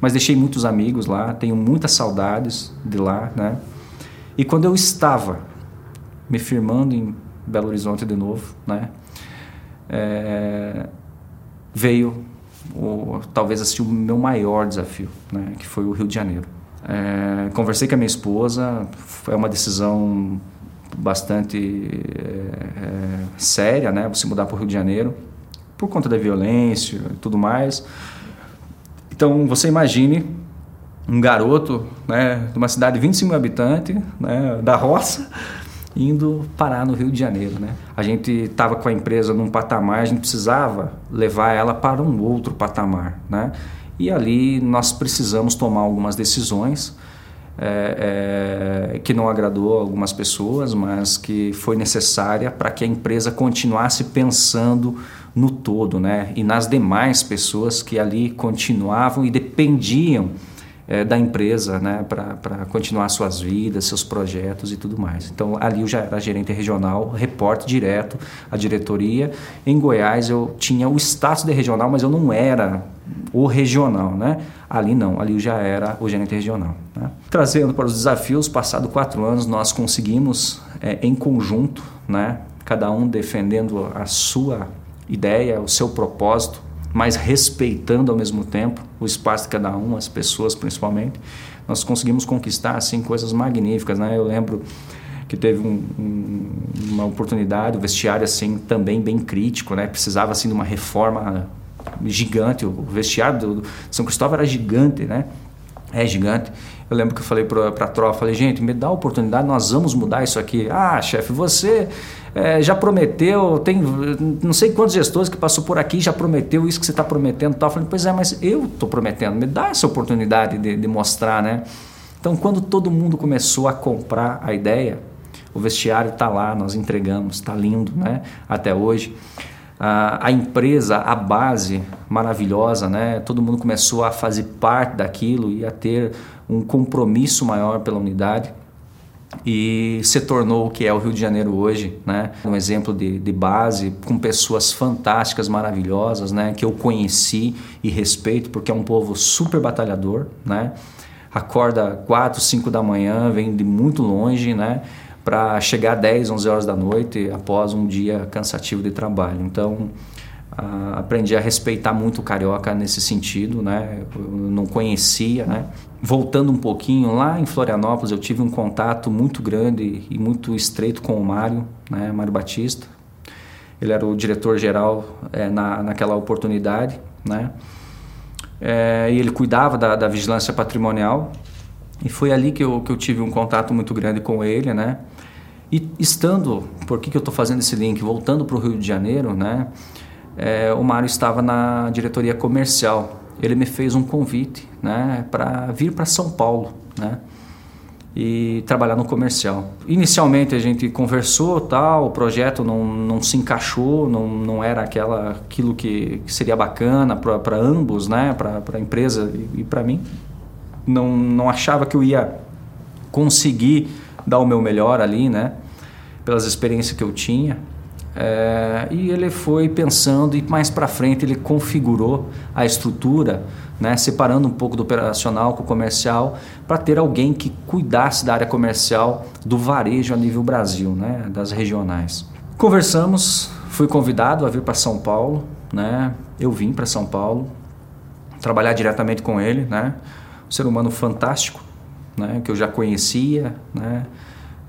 Mas deixei muitos amigos lá, tenho muitas saudades de lá, né? E quando eu estava me firmando em Belo Horizonte de novo, né? É, veio talvez assim, o meu maior desafio, né, que foi o Rio de Janeiro. É, conversei com a minha esposa, foi uma decisão bastante é, é, séria, né, você mudar para o Rio de Janeiro, por conta da violência e tudo mais. Então, você imagine um garoto né, de uma cidade de 25 mil habitantes, né, da roça, indo parar no Rio de Janeiro, né? A gente estava com a empresa num patamar, a gente precisava levar ela para um outro patamar, né? E ali nós precisamos tomar algumas decisões é, é, que não agradou algumas pessoas, mas que foi necessária para que a empresa continuasse pensando no todo, né? E nas demais pessoas que ali continuavam e dependiam é, da empresa né, para continuar suas vidas, seus projetos e tudo mais. Então, ali eu já era gerente regional, reporte direto à diretoria. Em Goiás, eu tinha o status de regional, mas eu não era o regional. Né? Ali não, ali eu já era o gerente regional. Né? Trazendo para os desafios, passado quatro anos, nós conseguimos, é, em conjunto, né, cada um defendendo a sua ideia, o seu propósito, mas respeitando ao mesmo tempo o espaço de cada um, as pessoas principalmente, nós conseguimos conquistar assim coisas magníficas, né? Eu lembro que teve um, um, uma oportunidade, o vestiário assim também bem crítico, né? Precisava assim de uma reforma gigante, o vestiário do, São Cristóvão era gigante, né? É gigante. Eu lembro que eu falei para a tropa, falei, gente, me dá a oportunidade, nós vamos mudar isso aqui. Ah, chefe, você é, já prometeu, tem não sei quantos gestores que passou por aqui já prometeu isso que você está prometendo. Tal. Eu falei, pois é, mas eu estou prometendo, me dá essa oportunidade de, de mostrar, né? Então, quando todo mundo começou a comprar a ideia, o vestiário está lá, nós entregamos, está lindo, né? Até hoje. A, a, empresa, a base maravilhosa, né? Todo mundo começou a fazer parte daquilo e a ter um compromisso maior pela unidade e se tornou o que é o Rio de Janeiro hoje, né? Um exemplo de, de base com pessoas fantásticas, maravilhosas, né? Que eu conheci e respeito porque é um povo super batalhador, né? Acorda 4, 5 da manhã, vem de muito longe, né? Para chegar 10, 11 horas da noite após um dia cansativo de trabalho. Então, Uh, aprendi a respeitar muito o carioca nesse sentido, né? Eu não conhecia, né? Voltando um pouquinho lá em Florianópolis, eu tive um contato muito grande e muito estreito com o Mário, né? Mário Batista. Ele era o diretor geral é, na, naquela oportunidade, né? É, e ele cuidava da, da, vigilância patrimonial e foi ali que eu, que eu tive um contato muito grande com ele, né? E estando, por que, que eu estou fazendo esse link? Voltando para o Rio de Janeiro, né? É, o Mário estava na diretoria comercial. Ele me fez um convite né, para vir para São Paulo né, e trabalhar no comercial. Inicialmente a gente conversou, tal, o projeto não, não se encaixou, não, não era aquela, aquilo que, que seria bacana para ambos, né, para a empresa e, e para mim. Não, não achava que eu ia conseguir dar o meu melhor ali, né, pelas experiências que eu tinha. É, e ele foi pensando e mais para frente ele configurou a estrutura, né, separando um pouco do operacional com o comercial, para ter alguém que cuidasse da área comercial do varejo a nível Brasil, né, das regionais. Conversamos, fui convidado a vir para São Paulo, né, eu vim para São Paulo trabalhar diretamente com ele, né, um ser humano fantástico, né, que eu já conhecia, né,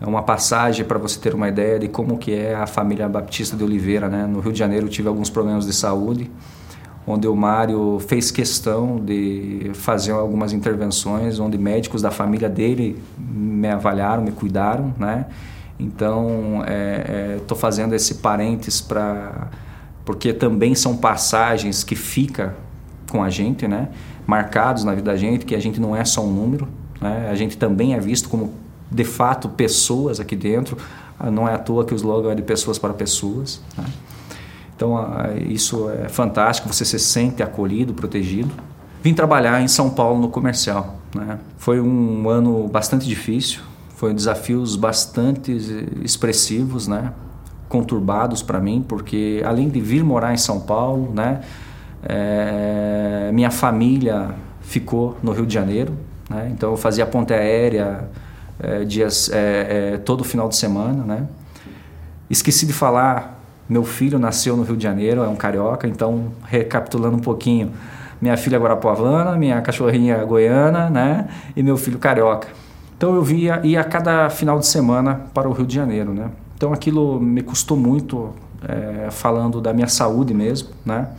uma passagem para você ter uma ideia de como que é a família Baptista de Oliveira, né? No Rio de Janeiro eu tive alguns problemas de saúde, onde o Mário fez questão de fazer algumas intervenções, onde médicos da família dele me avaliaram, me cuidaram, né? Então, estou é, é, fazendo esse parênteses para porque também são passagens que fica com a gente, né? Marcados na vida da gente, que a gente não é só um número, né? A gente também é visto como de fato pessoas aqui dentro. Ah, não é à toa que o slogan é de pessoas para pessoas. Né? Então ah, isso é fantástico, você se sente acolhido, protegido. Vim trabalhar em São Paulo no comercial. Né? Foi um ano bastante difícil, foi desafios bastante expressivos, né? conturbados para mim, porque além de vir morar em São Paulo, né? É, minha família ficou no Rio de Janeiro, né? então eu fazia ponte aérea é, dias é, é, todo final de semana, né? Esqueci de falar, meu filho nasceu no Rio de Janeiro, é um carioca, então recapitulando um pouquinho, minha filha guarapuavana, minha cachorrinha goiana, né? E meu filho carioca. Então eu via ia a cada final de semana para o Rio de Janeiro, né? Então aquilo me custou muito, é, falando da minha saúde mesmo, né?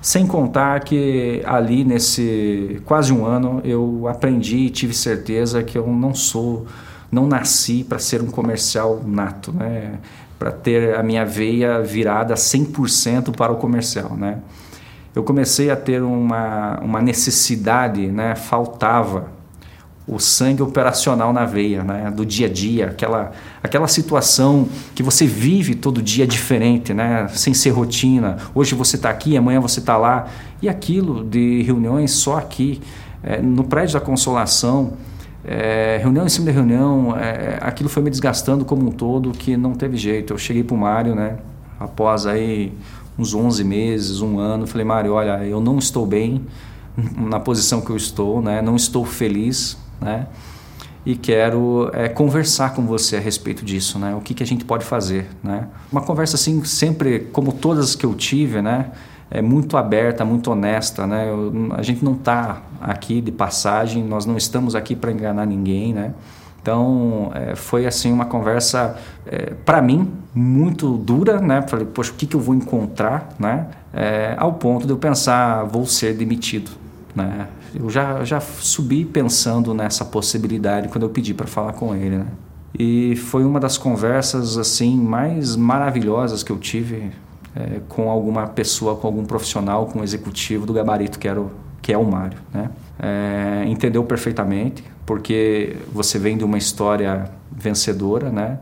Sem contar que ali nesse quase um ano eu aprendi e tive certeza que eu não sou não nasci para ser um comercial nato, né? para ter a minha veia virada 100% para o comercial. Né? Eu comecei a ter uma, uma necessidade, né? faltava o sangue operacional na veia, né? do dia a dia, aquela, aquela situação que você vive todo dia diferente, né? sem ser rotina. Hoje você está aqui, amanhã você está lá. E aquilo de reuniões só aqui, é, no prédio da Consolação, é, reunião em cima de reunião, é, aquilo foi me desgastando como um todo que não teve jeito. Eu cheguei para o Mário, né, após aí uns 11 meses, um ano, falei, Mário, olha, eu não estou bem na posição que eu estou, né, não estou feliz, né, e quero é, conversar com você a respeito disso, né, o que, que a gente pode fazer, né. Uma conversa assim, sempre, como todas que eu tive, né, é muito aberta, muito honesta, né? Eu, a gente não está aqui de passagem, nós não estamos aqui para enganar ninguém, né? Então é, foi assim uma conversa é, para mim muito dura, né? Falei, poxa, o que, que eu vou encontrar, né? É, ao ponto de eu pensar, vou ser demitido, né? Eu já, já subi pensando nessa possibilidade quando eu pedi para falar com ele, né? E foi uma das conversas assim mais maravilhosas que eu tive é, com alguma pessoa, com algum profissional, com um executivo do gabarito que, era o, que é o Mário. Né? É, entendeu perfeitamente, porque você vem de uma história vencedora, né?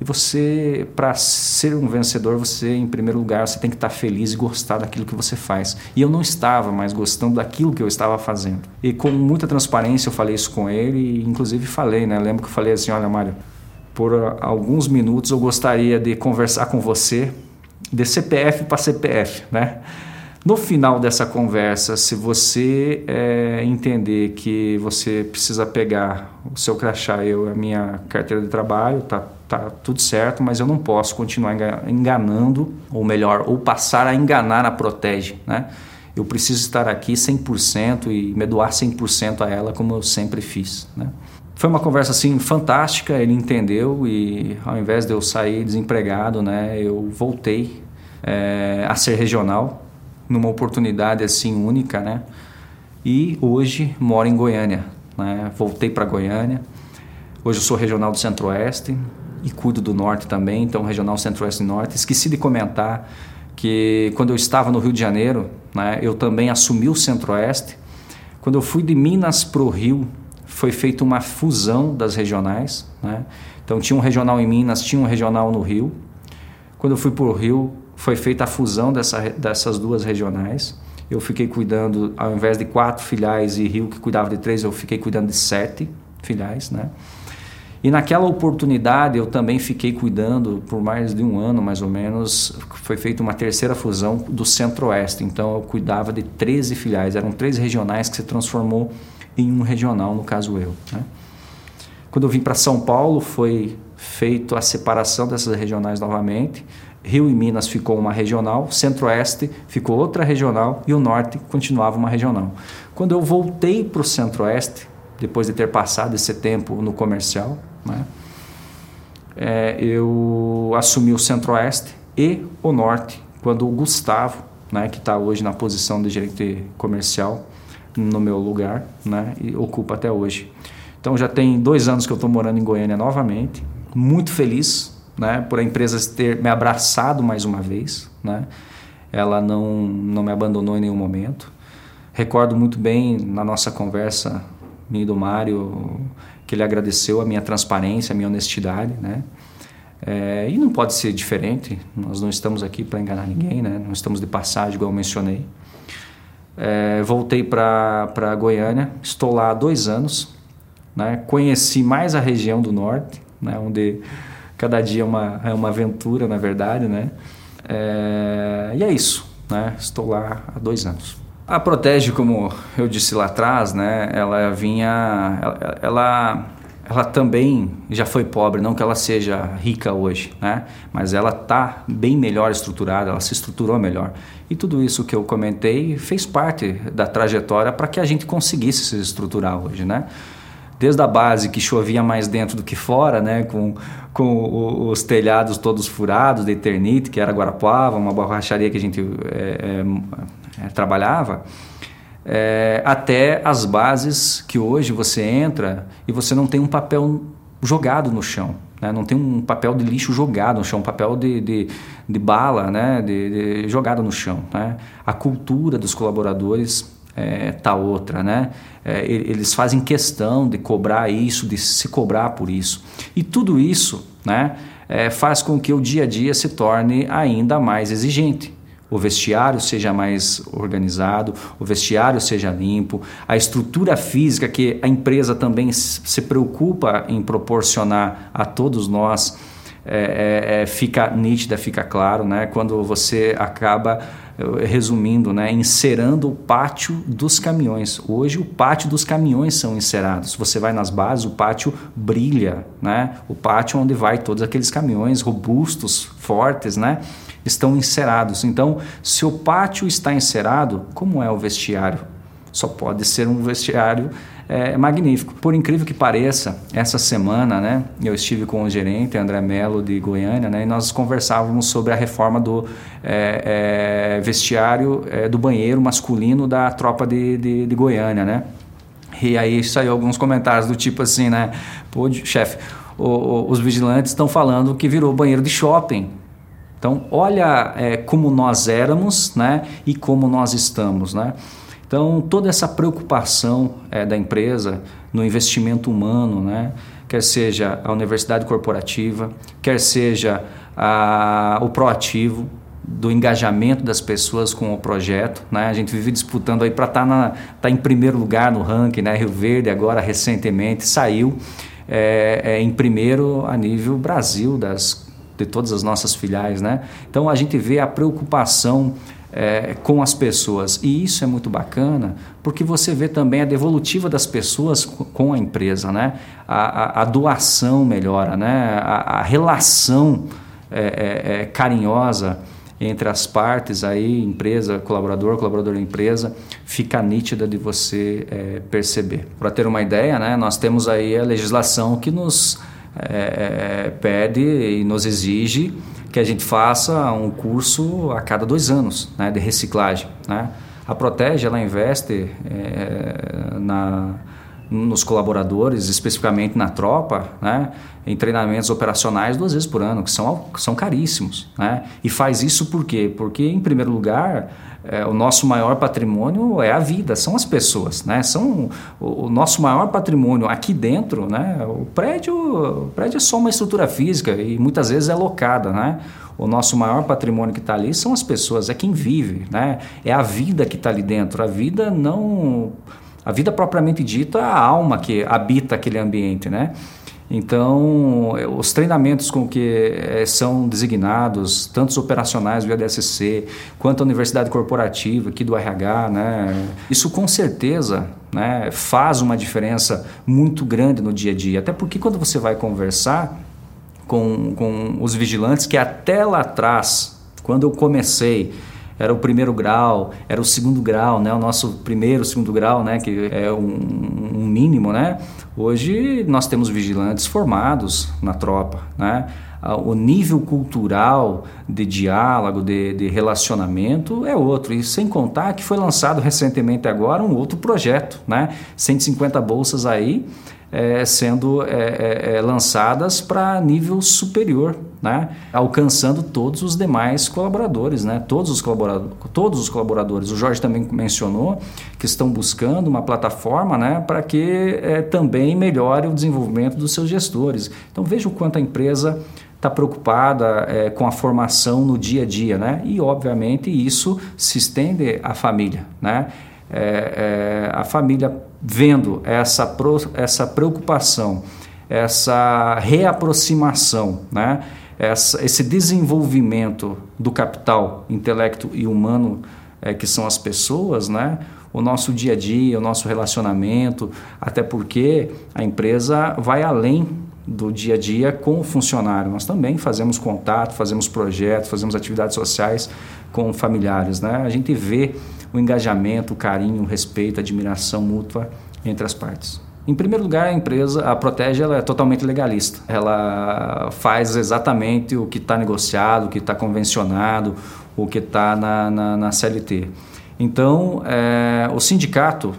E você, para ser um vencedor, você, em primeiro lugar, você tem que estar feliz e gostar daquilo que você faz. E eu não estava mais gostando daquilo que eu estava fazendo. E com muita transparência eu falei isso com ele e, inclusive, falei, né? Lembro que eu falei assim, olha, Mário, por alguns minutos eu gostaria de conversar com você de CPF para CPF, né? No final dessa conversa, se você é, entender que você precisa pegar o seu crachá, eu a minha carteira de trabalho, tá, tá tudo certo, mas eu não posso continuar enganando, ou melhor, ou passar a enganar a Protege, né? Eu preciso estar aqui 100% e me doar 100% a ela, como eu sempre fiz, né? Foi uma conversa assim fantástica, ele entendeu e ao invés de eu sair desempregado, né, eu voltei é, a ser regional numa oportunidade assim única, né? E hoje moro em Goiânia, né? Voltei para Goiânia. Hoje eu sou regional do Centro-Oeste e cuido do Norte também, então regional Centro-Oeste e Norte. Esqueci de comentar que quando eu estava no Rio de Janeiro, né, eu também assumi o Centro-Oeste. Quando eu fui de Minas para o Rio, foi feita uma fusão das regionais. Né? Então tinha um regional em Minas, tinha um regional no Rio. Quando eu fui para o Rio, foi feita a fusão dessa, dessas duas regionais. Eu fiquei cuidando, ao invés de quatro filiais e Rio que cuidava de três, eu fiquei cuidando de sete filiais, né? E naquela oportunidade eu também fiquei cuidando por mais de um ano, mais ou menos, foi feita uma terceira fusão do Centro-Oeste. Então eu cuidava de 13 filiais, eram três regionais que se transformou em um regional, no caso eu. Né? Quando eu vim para São Paulo, foi feito a separação dessas regionais novamente. Rio e Minas ficou uma regional, Centro-Oeste ficou outra regional e o Norte continuava uma regional. Quando eu voltei para o Centro-Oeste, depois de ter passado esse tempo no comercial, né, é, eu assumi o Centro-Oeste e o Norte, quando o Gustavo, né, que está hoje na posição de gerente comercial, no meu lugar, né, e ocupa até hoje. Então já tem dois anos que eu estou morando em Goiânia novamente, muito feliz, né, por a empresa ter me abraçado mais uma vez, né. Ela não não me abandonou em nenhum momento. Recordo muito bem na nossa conversa minha do Mário que ele agradeceu a minha transparência, a minha honestidade, né. É, e não pode ser diferente. Nós não estamos aqui para enganar ninguém, né? Não estamos de passagem, igual eu mencionei. É, voltei para Goiânia, estou lá há dois anos. Né? Conheci mais a região do norte, né? onde cada dia é uma, é uma aventura, na verdade. Né? É, e é isso, né? estou lá há dois anos. A Protege, como eu disse lá atrás, né? ela vinha. ela, ela ela também já foi pobre, não que ela seja rica hoje, né? Mas ela está bem melhor estruturada, ela se estruturou melhor. E tudo isso que eu comentei fez parte da trajetória para que a gente conseguisse se estruturar hoje, né? Desde a base que chovia mais dentro do que fora, né? Com, com os telhados todos furados de Eternite, que era Guarapuava, uma borracharia que a gente é, é, trabalhava é, até as bases que hoje você entra e você não tem um papel jogado no chão. Né? Não tem um papel de lixo jogado no chão, um papel de, de, de bala né? de, de, jogado no chão. Né? A cultura dos colaboradores é, outra, né? É, eles fazem questão de cobrar isso, de se cobrar por isso. E tudo isso, né, é, faz com que o dia a dia se torne ainda mais exigente o vestiário seja mais organizado, o vestiário seja limpo, a estrutura física que a empresa também se preocupa em proporcionar a todos nós é, é, é fica nítida, fica claro, né? Quando você acaba eh, resumindo, né, encerando o pátio dos caminhões. Hoje o pátio dos caminhões são encerados. Você vai nas bases, o pátio brilha, né? O pátio onde vai todos aqueles caminhões robustos, fortes, né? Estão encerados. Então, se o pátio está encerado, como é o vestiário? Só pode ser um vestiário é, magnífico. Por incrível que pareça, essa semana, né, eu estive com o gerente André Melo de Goiânia, né, e nós conversávamos sobre a reforma do é, é, vestiário é, do banheiro masculino da tropa de, de, de Goiânia, né? E aí saiu alguns comentários do tipo assim, né? Pô, chefe, os vigilantes estão falando que virou banheiro de shopping. Então, olha é, como nós éramos né, e como nós estamos. Né? Então, toda essa preocupação é, da empresa no investimento humano, né? quer seja a universidade corporativa, quer seja a, o proativo, do engajamento das pessoas com o projeto, né? A gente vive disputando aí para estar tá, tá em primeiro lugar no ranking, né? Rio Verde agora recentemente saiu é, é, em primeiro a nível Brasil das de todas as nossas filiais, né? Então a gente vê a preocupação é, com as pessoas. E isso é muito bacana, porque você vê também a devolutiva das pessoas com a empresa, né? A, a, a doação melhora, né? A, a relação é, é, é, carinhosa entre as partes aí, empresa, colaborador, colaborador empresa, fica nítida de você é, perceber. Para ter uma ideia, né? Nós temos aí a legislação que nos é, pede e nos exige que a gente faça um curso a cada dois anos né, de reciclagem. Né? A Protege ela investe é, na, nos colaboradores, especificamente na tropa, né, em treinamentos operacionais duas vezes por ano, que são, são caríssimos. Né? E faz isso por quê? Porque, em primeiro lugar, é, o nosso maior patrimônio é a vida, são as pessoas, né? São o, o, nosso maior patrimônio aqui dentro, né? O prédio, o prédio é só uma estrutura física e muitas vezes é locada, né? O nosso maior patrimônio que está ali são as pessoas, é quem vive, né? É a vida que está ali dentro. A vida não, a vida propriamente dita, a alma que habita aquele ambiente, né? Então, os treinamentos com que é, são designados, tanto os operacionais do IADSC, quanto a Universidade Corporativa aqui do RH, né, isso com certeza né, faz uma diferença muito grande no dia a dia. Até porque quando você vai conversar com, com os vigilantes, que até lá atrás, quando eu comecei, era o primeiro grau, era o segundo grau, né? O nosso primeiro, segundo grau, né? Que é um, um mínimo, né? Hoje nós temos vigilantes formados na tropa, né? O nível cultural de diálogo, de, de relacionamento é outro. E sem contar que foi lançado recentemente agora um outro projeto, né? 150 bolsas aí é, sendo é, é, é lançadas para nível superior, né? alcançando todos os demais colaboradores, né? todos, os colaboradores, todos os colaboradores. O Jorge também mencionou que estão buscando uma plataforma né? para que é, também melhore o desenvolvimento dos seus gestores. Então veja o quanto a empresa está preocupada é, com a formação no dia a dia, né? E obviamente isso se estende à família, né? É, é, a família vendo essa, pro, essa preocupação, essa reaproximação, né? essa, esse desenvolvimento do capital intelecto e humano é, que são as pessoas, né? o nosso dia a dia, o nosso relacionamento, até porque a empresa vai além do dia a dia com o funcionário. Nós também fazemos contato, fazemos projetos, fazemos atividades sociais com familiares. Né? A gente vê o engajamento, o carinho, o respeito, a admiração mútua entre as partes. Em primeiro lugar, a empresa, a Protege, ela é totalmente legalista. Ela faz exatamente o que está negociado, o que está convencionado, o que está na, na, na, CLT. Então, é, o sindicato,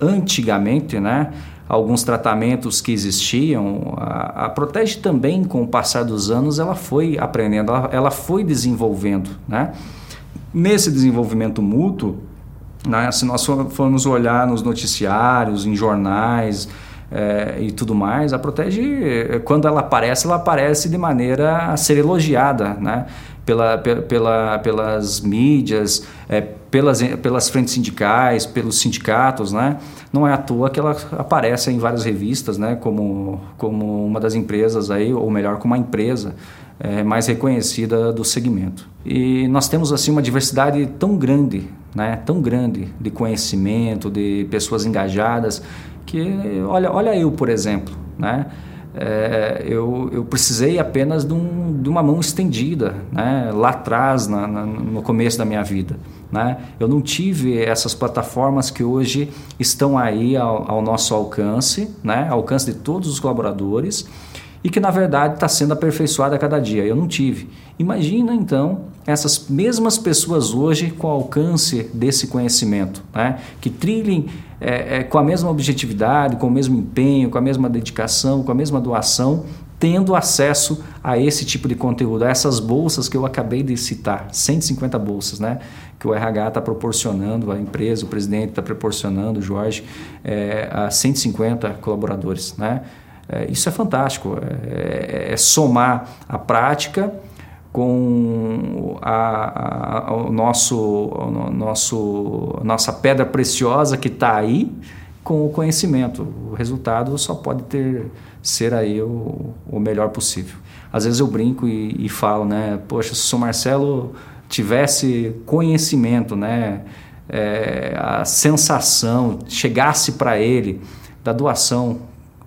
antigamente, né, alguns tratamentos que existiam, a, a Protege também, com o passar dos anos, ela foi aprendendo, ela, ela foi desenvolvendo. Né? Nesse desenvolvimento mútuo, né, se nós formos olhar nos noticiários, em jornais é, e tudo mais, a Protege, quando ela aparece, ela aparece de maneira a ser elogiada. Né? pela, pela, pelas mídias, é, pelas, pelas frentes sindicais, pelos sindicatos, né? Não é à toa que ela aparece em várias revistas, né? Como, como uma das empresas aí, ou melhor, como a empresa é, mais reconhecida do segmento. E nós temos assim uma diversidade tão grande, né? Tão grande de conhecimento, de pessoas engajadas, que olha, olha eu, por exemplo, né? é, eu, eu precisei apenas de, um, de uma mão estendida, né? lá atrás, na, na, no começo da minha vida. Né? Eu não tive essas plataformas que hoje estão aí ao, ao nosso alcance, né? alcance de todos os colaboradores e que na verdade está sendo aperfeiçoada a cada dia. Eu não tive. Imagina então essas mesmas pessoas hoje com o alcance desse conhecimento, né? que trilhem é, é, com a mesma objetividade, com o mesmo empenho, com a mesma dedicação, com a mesma doação, tendo acesso a esse tipo de conteúdo, a essas bolsas que eu acabei de citar, 150 bolsas, né? Que o RH está proporcionando, a empresa, o presidente está proporcionando, o Jorge, é, a 150 colaboradores, né? É, isso é fantástico, é, é somar a prática com a, a, o nosso, nosso, nossa pedra preciosa que está aí com o conhecimento. O resultado só pode ter ser aí o, o melhor possível. Às vezes eu brinco e, e falo, né? Poxa, se o São Marcelo tivesse conhecimento, né? É, a sensação chegasse para ele da doação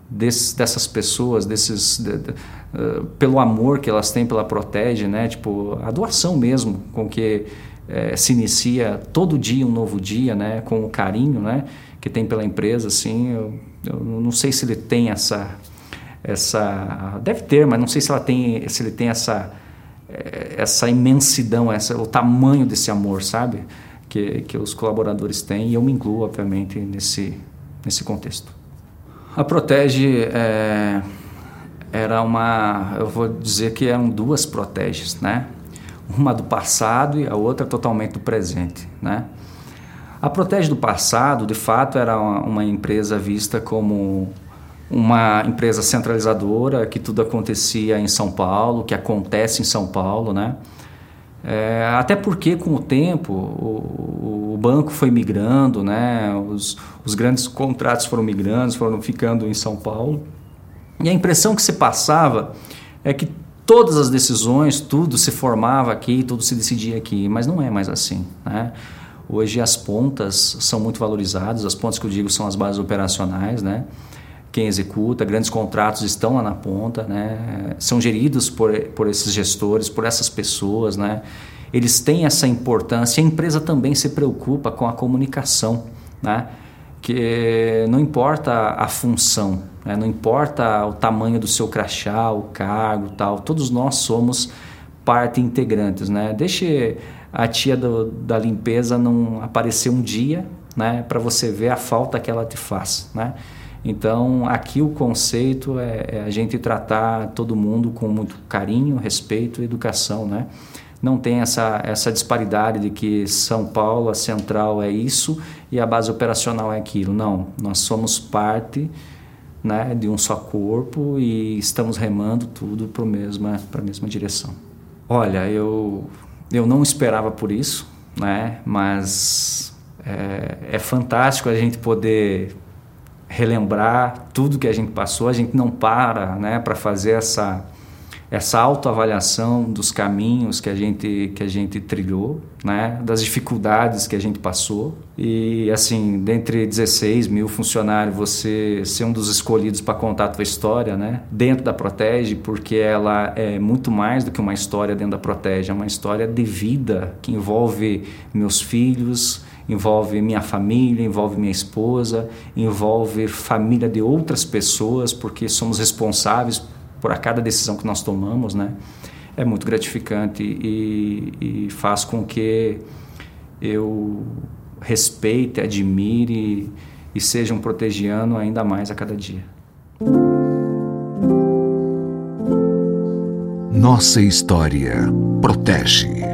dessas pessoas, desses de, de, uh, pelo amor que elas têm pela protege, né? Tipo a doação mesmo com que uh, se inicia todo dia um novo dia, né? Com o carinho, né? Que tem pela empresa, assim. Eu, eu não sei se ele tem essa essa deve ter, mas não sei se ela tem se ele tem essa eh, essa imensidão, essa o tamanho desse amor, sabe? Que, que os colaboradores têm e eu me incluo, obviamente, nesse nesse contexto. A Protege é, era uma, eu vou dizer que eram duas Proteges, né? Uma do passado e a outra totalmente do presente, né? A Protege do passado, de fato, era uma, uma empresa vista como uma empresa centralizadora, que tudo acontecia em São Paulo, que acontece em São Paulo, né? É, até porque com o tempo o, o, banco foi migrando, né? Os, os, grandes contratos foram migrando, foram ficando em São Paulo. E a impressão que se passava é que todas as decisões, tudo se formava aqui, tudo se decidia aqui, mas não é mais assim. Né? Hoje as pontas são muito valorizadas, as pontas que eu digo são as bases operacionais, né? Quem executa, grandes contratos estão lá na ponta, né? são geridos por, por esses gestores, por essas pessoas. Né? Eles têm essa importância. A empresa também se preocupa com a comunicação, né? que não importa a função, né? não importa o tamanho do seu crachá, o cargo, tal. Todos nós somos parte integrantes. Né? Deixe a tia do, da limpeza não aparecer um dia, né? para você ver a falta que ela te faz, né? Então, aqui o conceito é, é, a gente tratar todo mundo com muito carinho, respeito e educação, né? Não tem essa, essa disparidade de que São Paulo, a central é isso e a base operacional é aquilo. Não, nós somos parte né, de um só corpo e estamos remando tudo para a mesma, mesma direção. Olha, eu, eu não esperava por isso, né? mas é, é fantástico a gente poder relembrar tudo que a gente passou, a gente não para né, para fazer essa, essa autoavaliação dos caminhos que a gente, que a gente trilhou, né, das dificuldades que a gente passou. E, assim, dentre 16 mil funcionários, você ser um dos escolhidos para contar a tua história, né, dentro da Protege, porque ela é muito mais do que uma história dentro da Protege, é uma história de vida que envolve meus filhos, envolve minha família, envolve minha esposa, envolve família de outras pessoas, porque somos responsáveis por a cada decisão que nós tomamos, né? É muito gratificante e, e faz com que eu respeite, admire e seja um protegiano ainda mais a cada dia. Nossa história protege.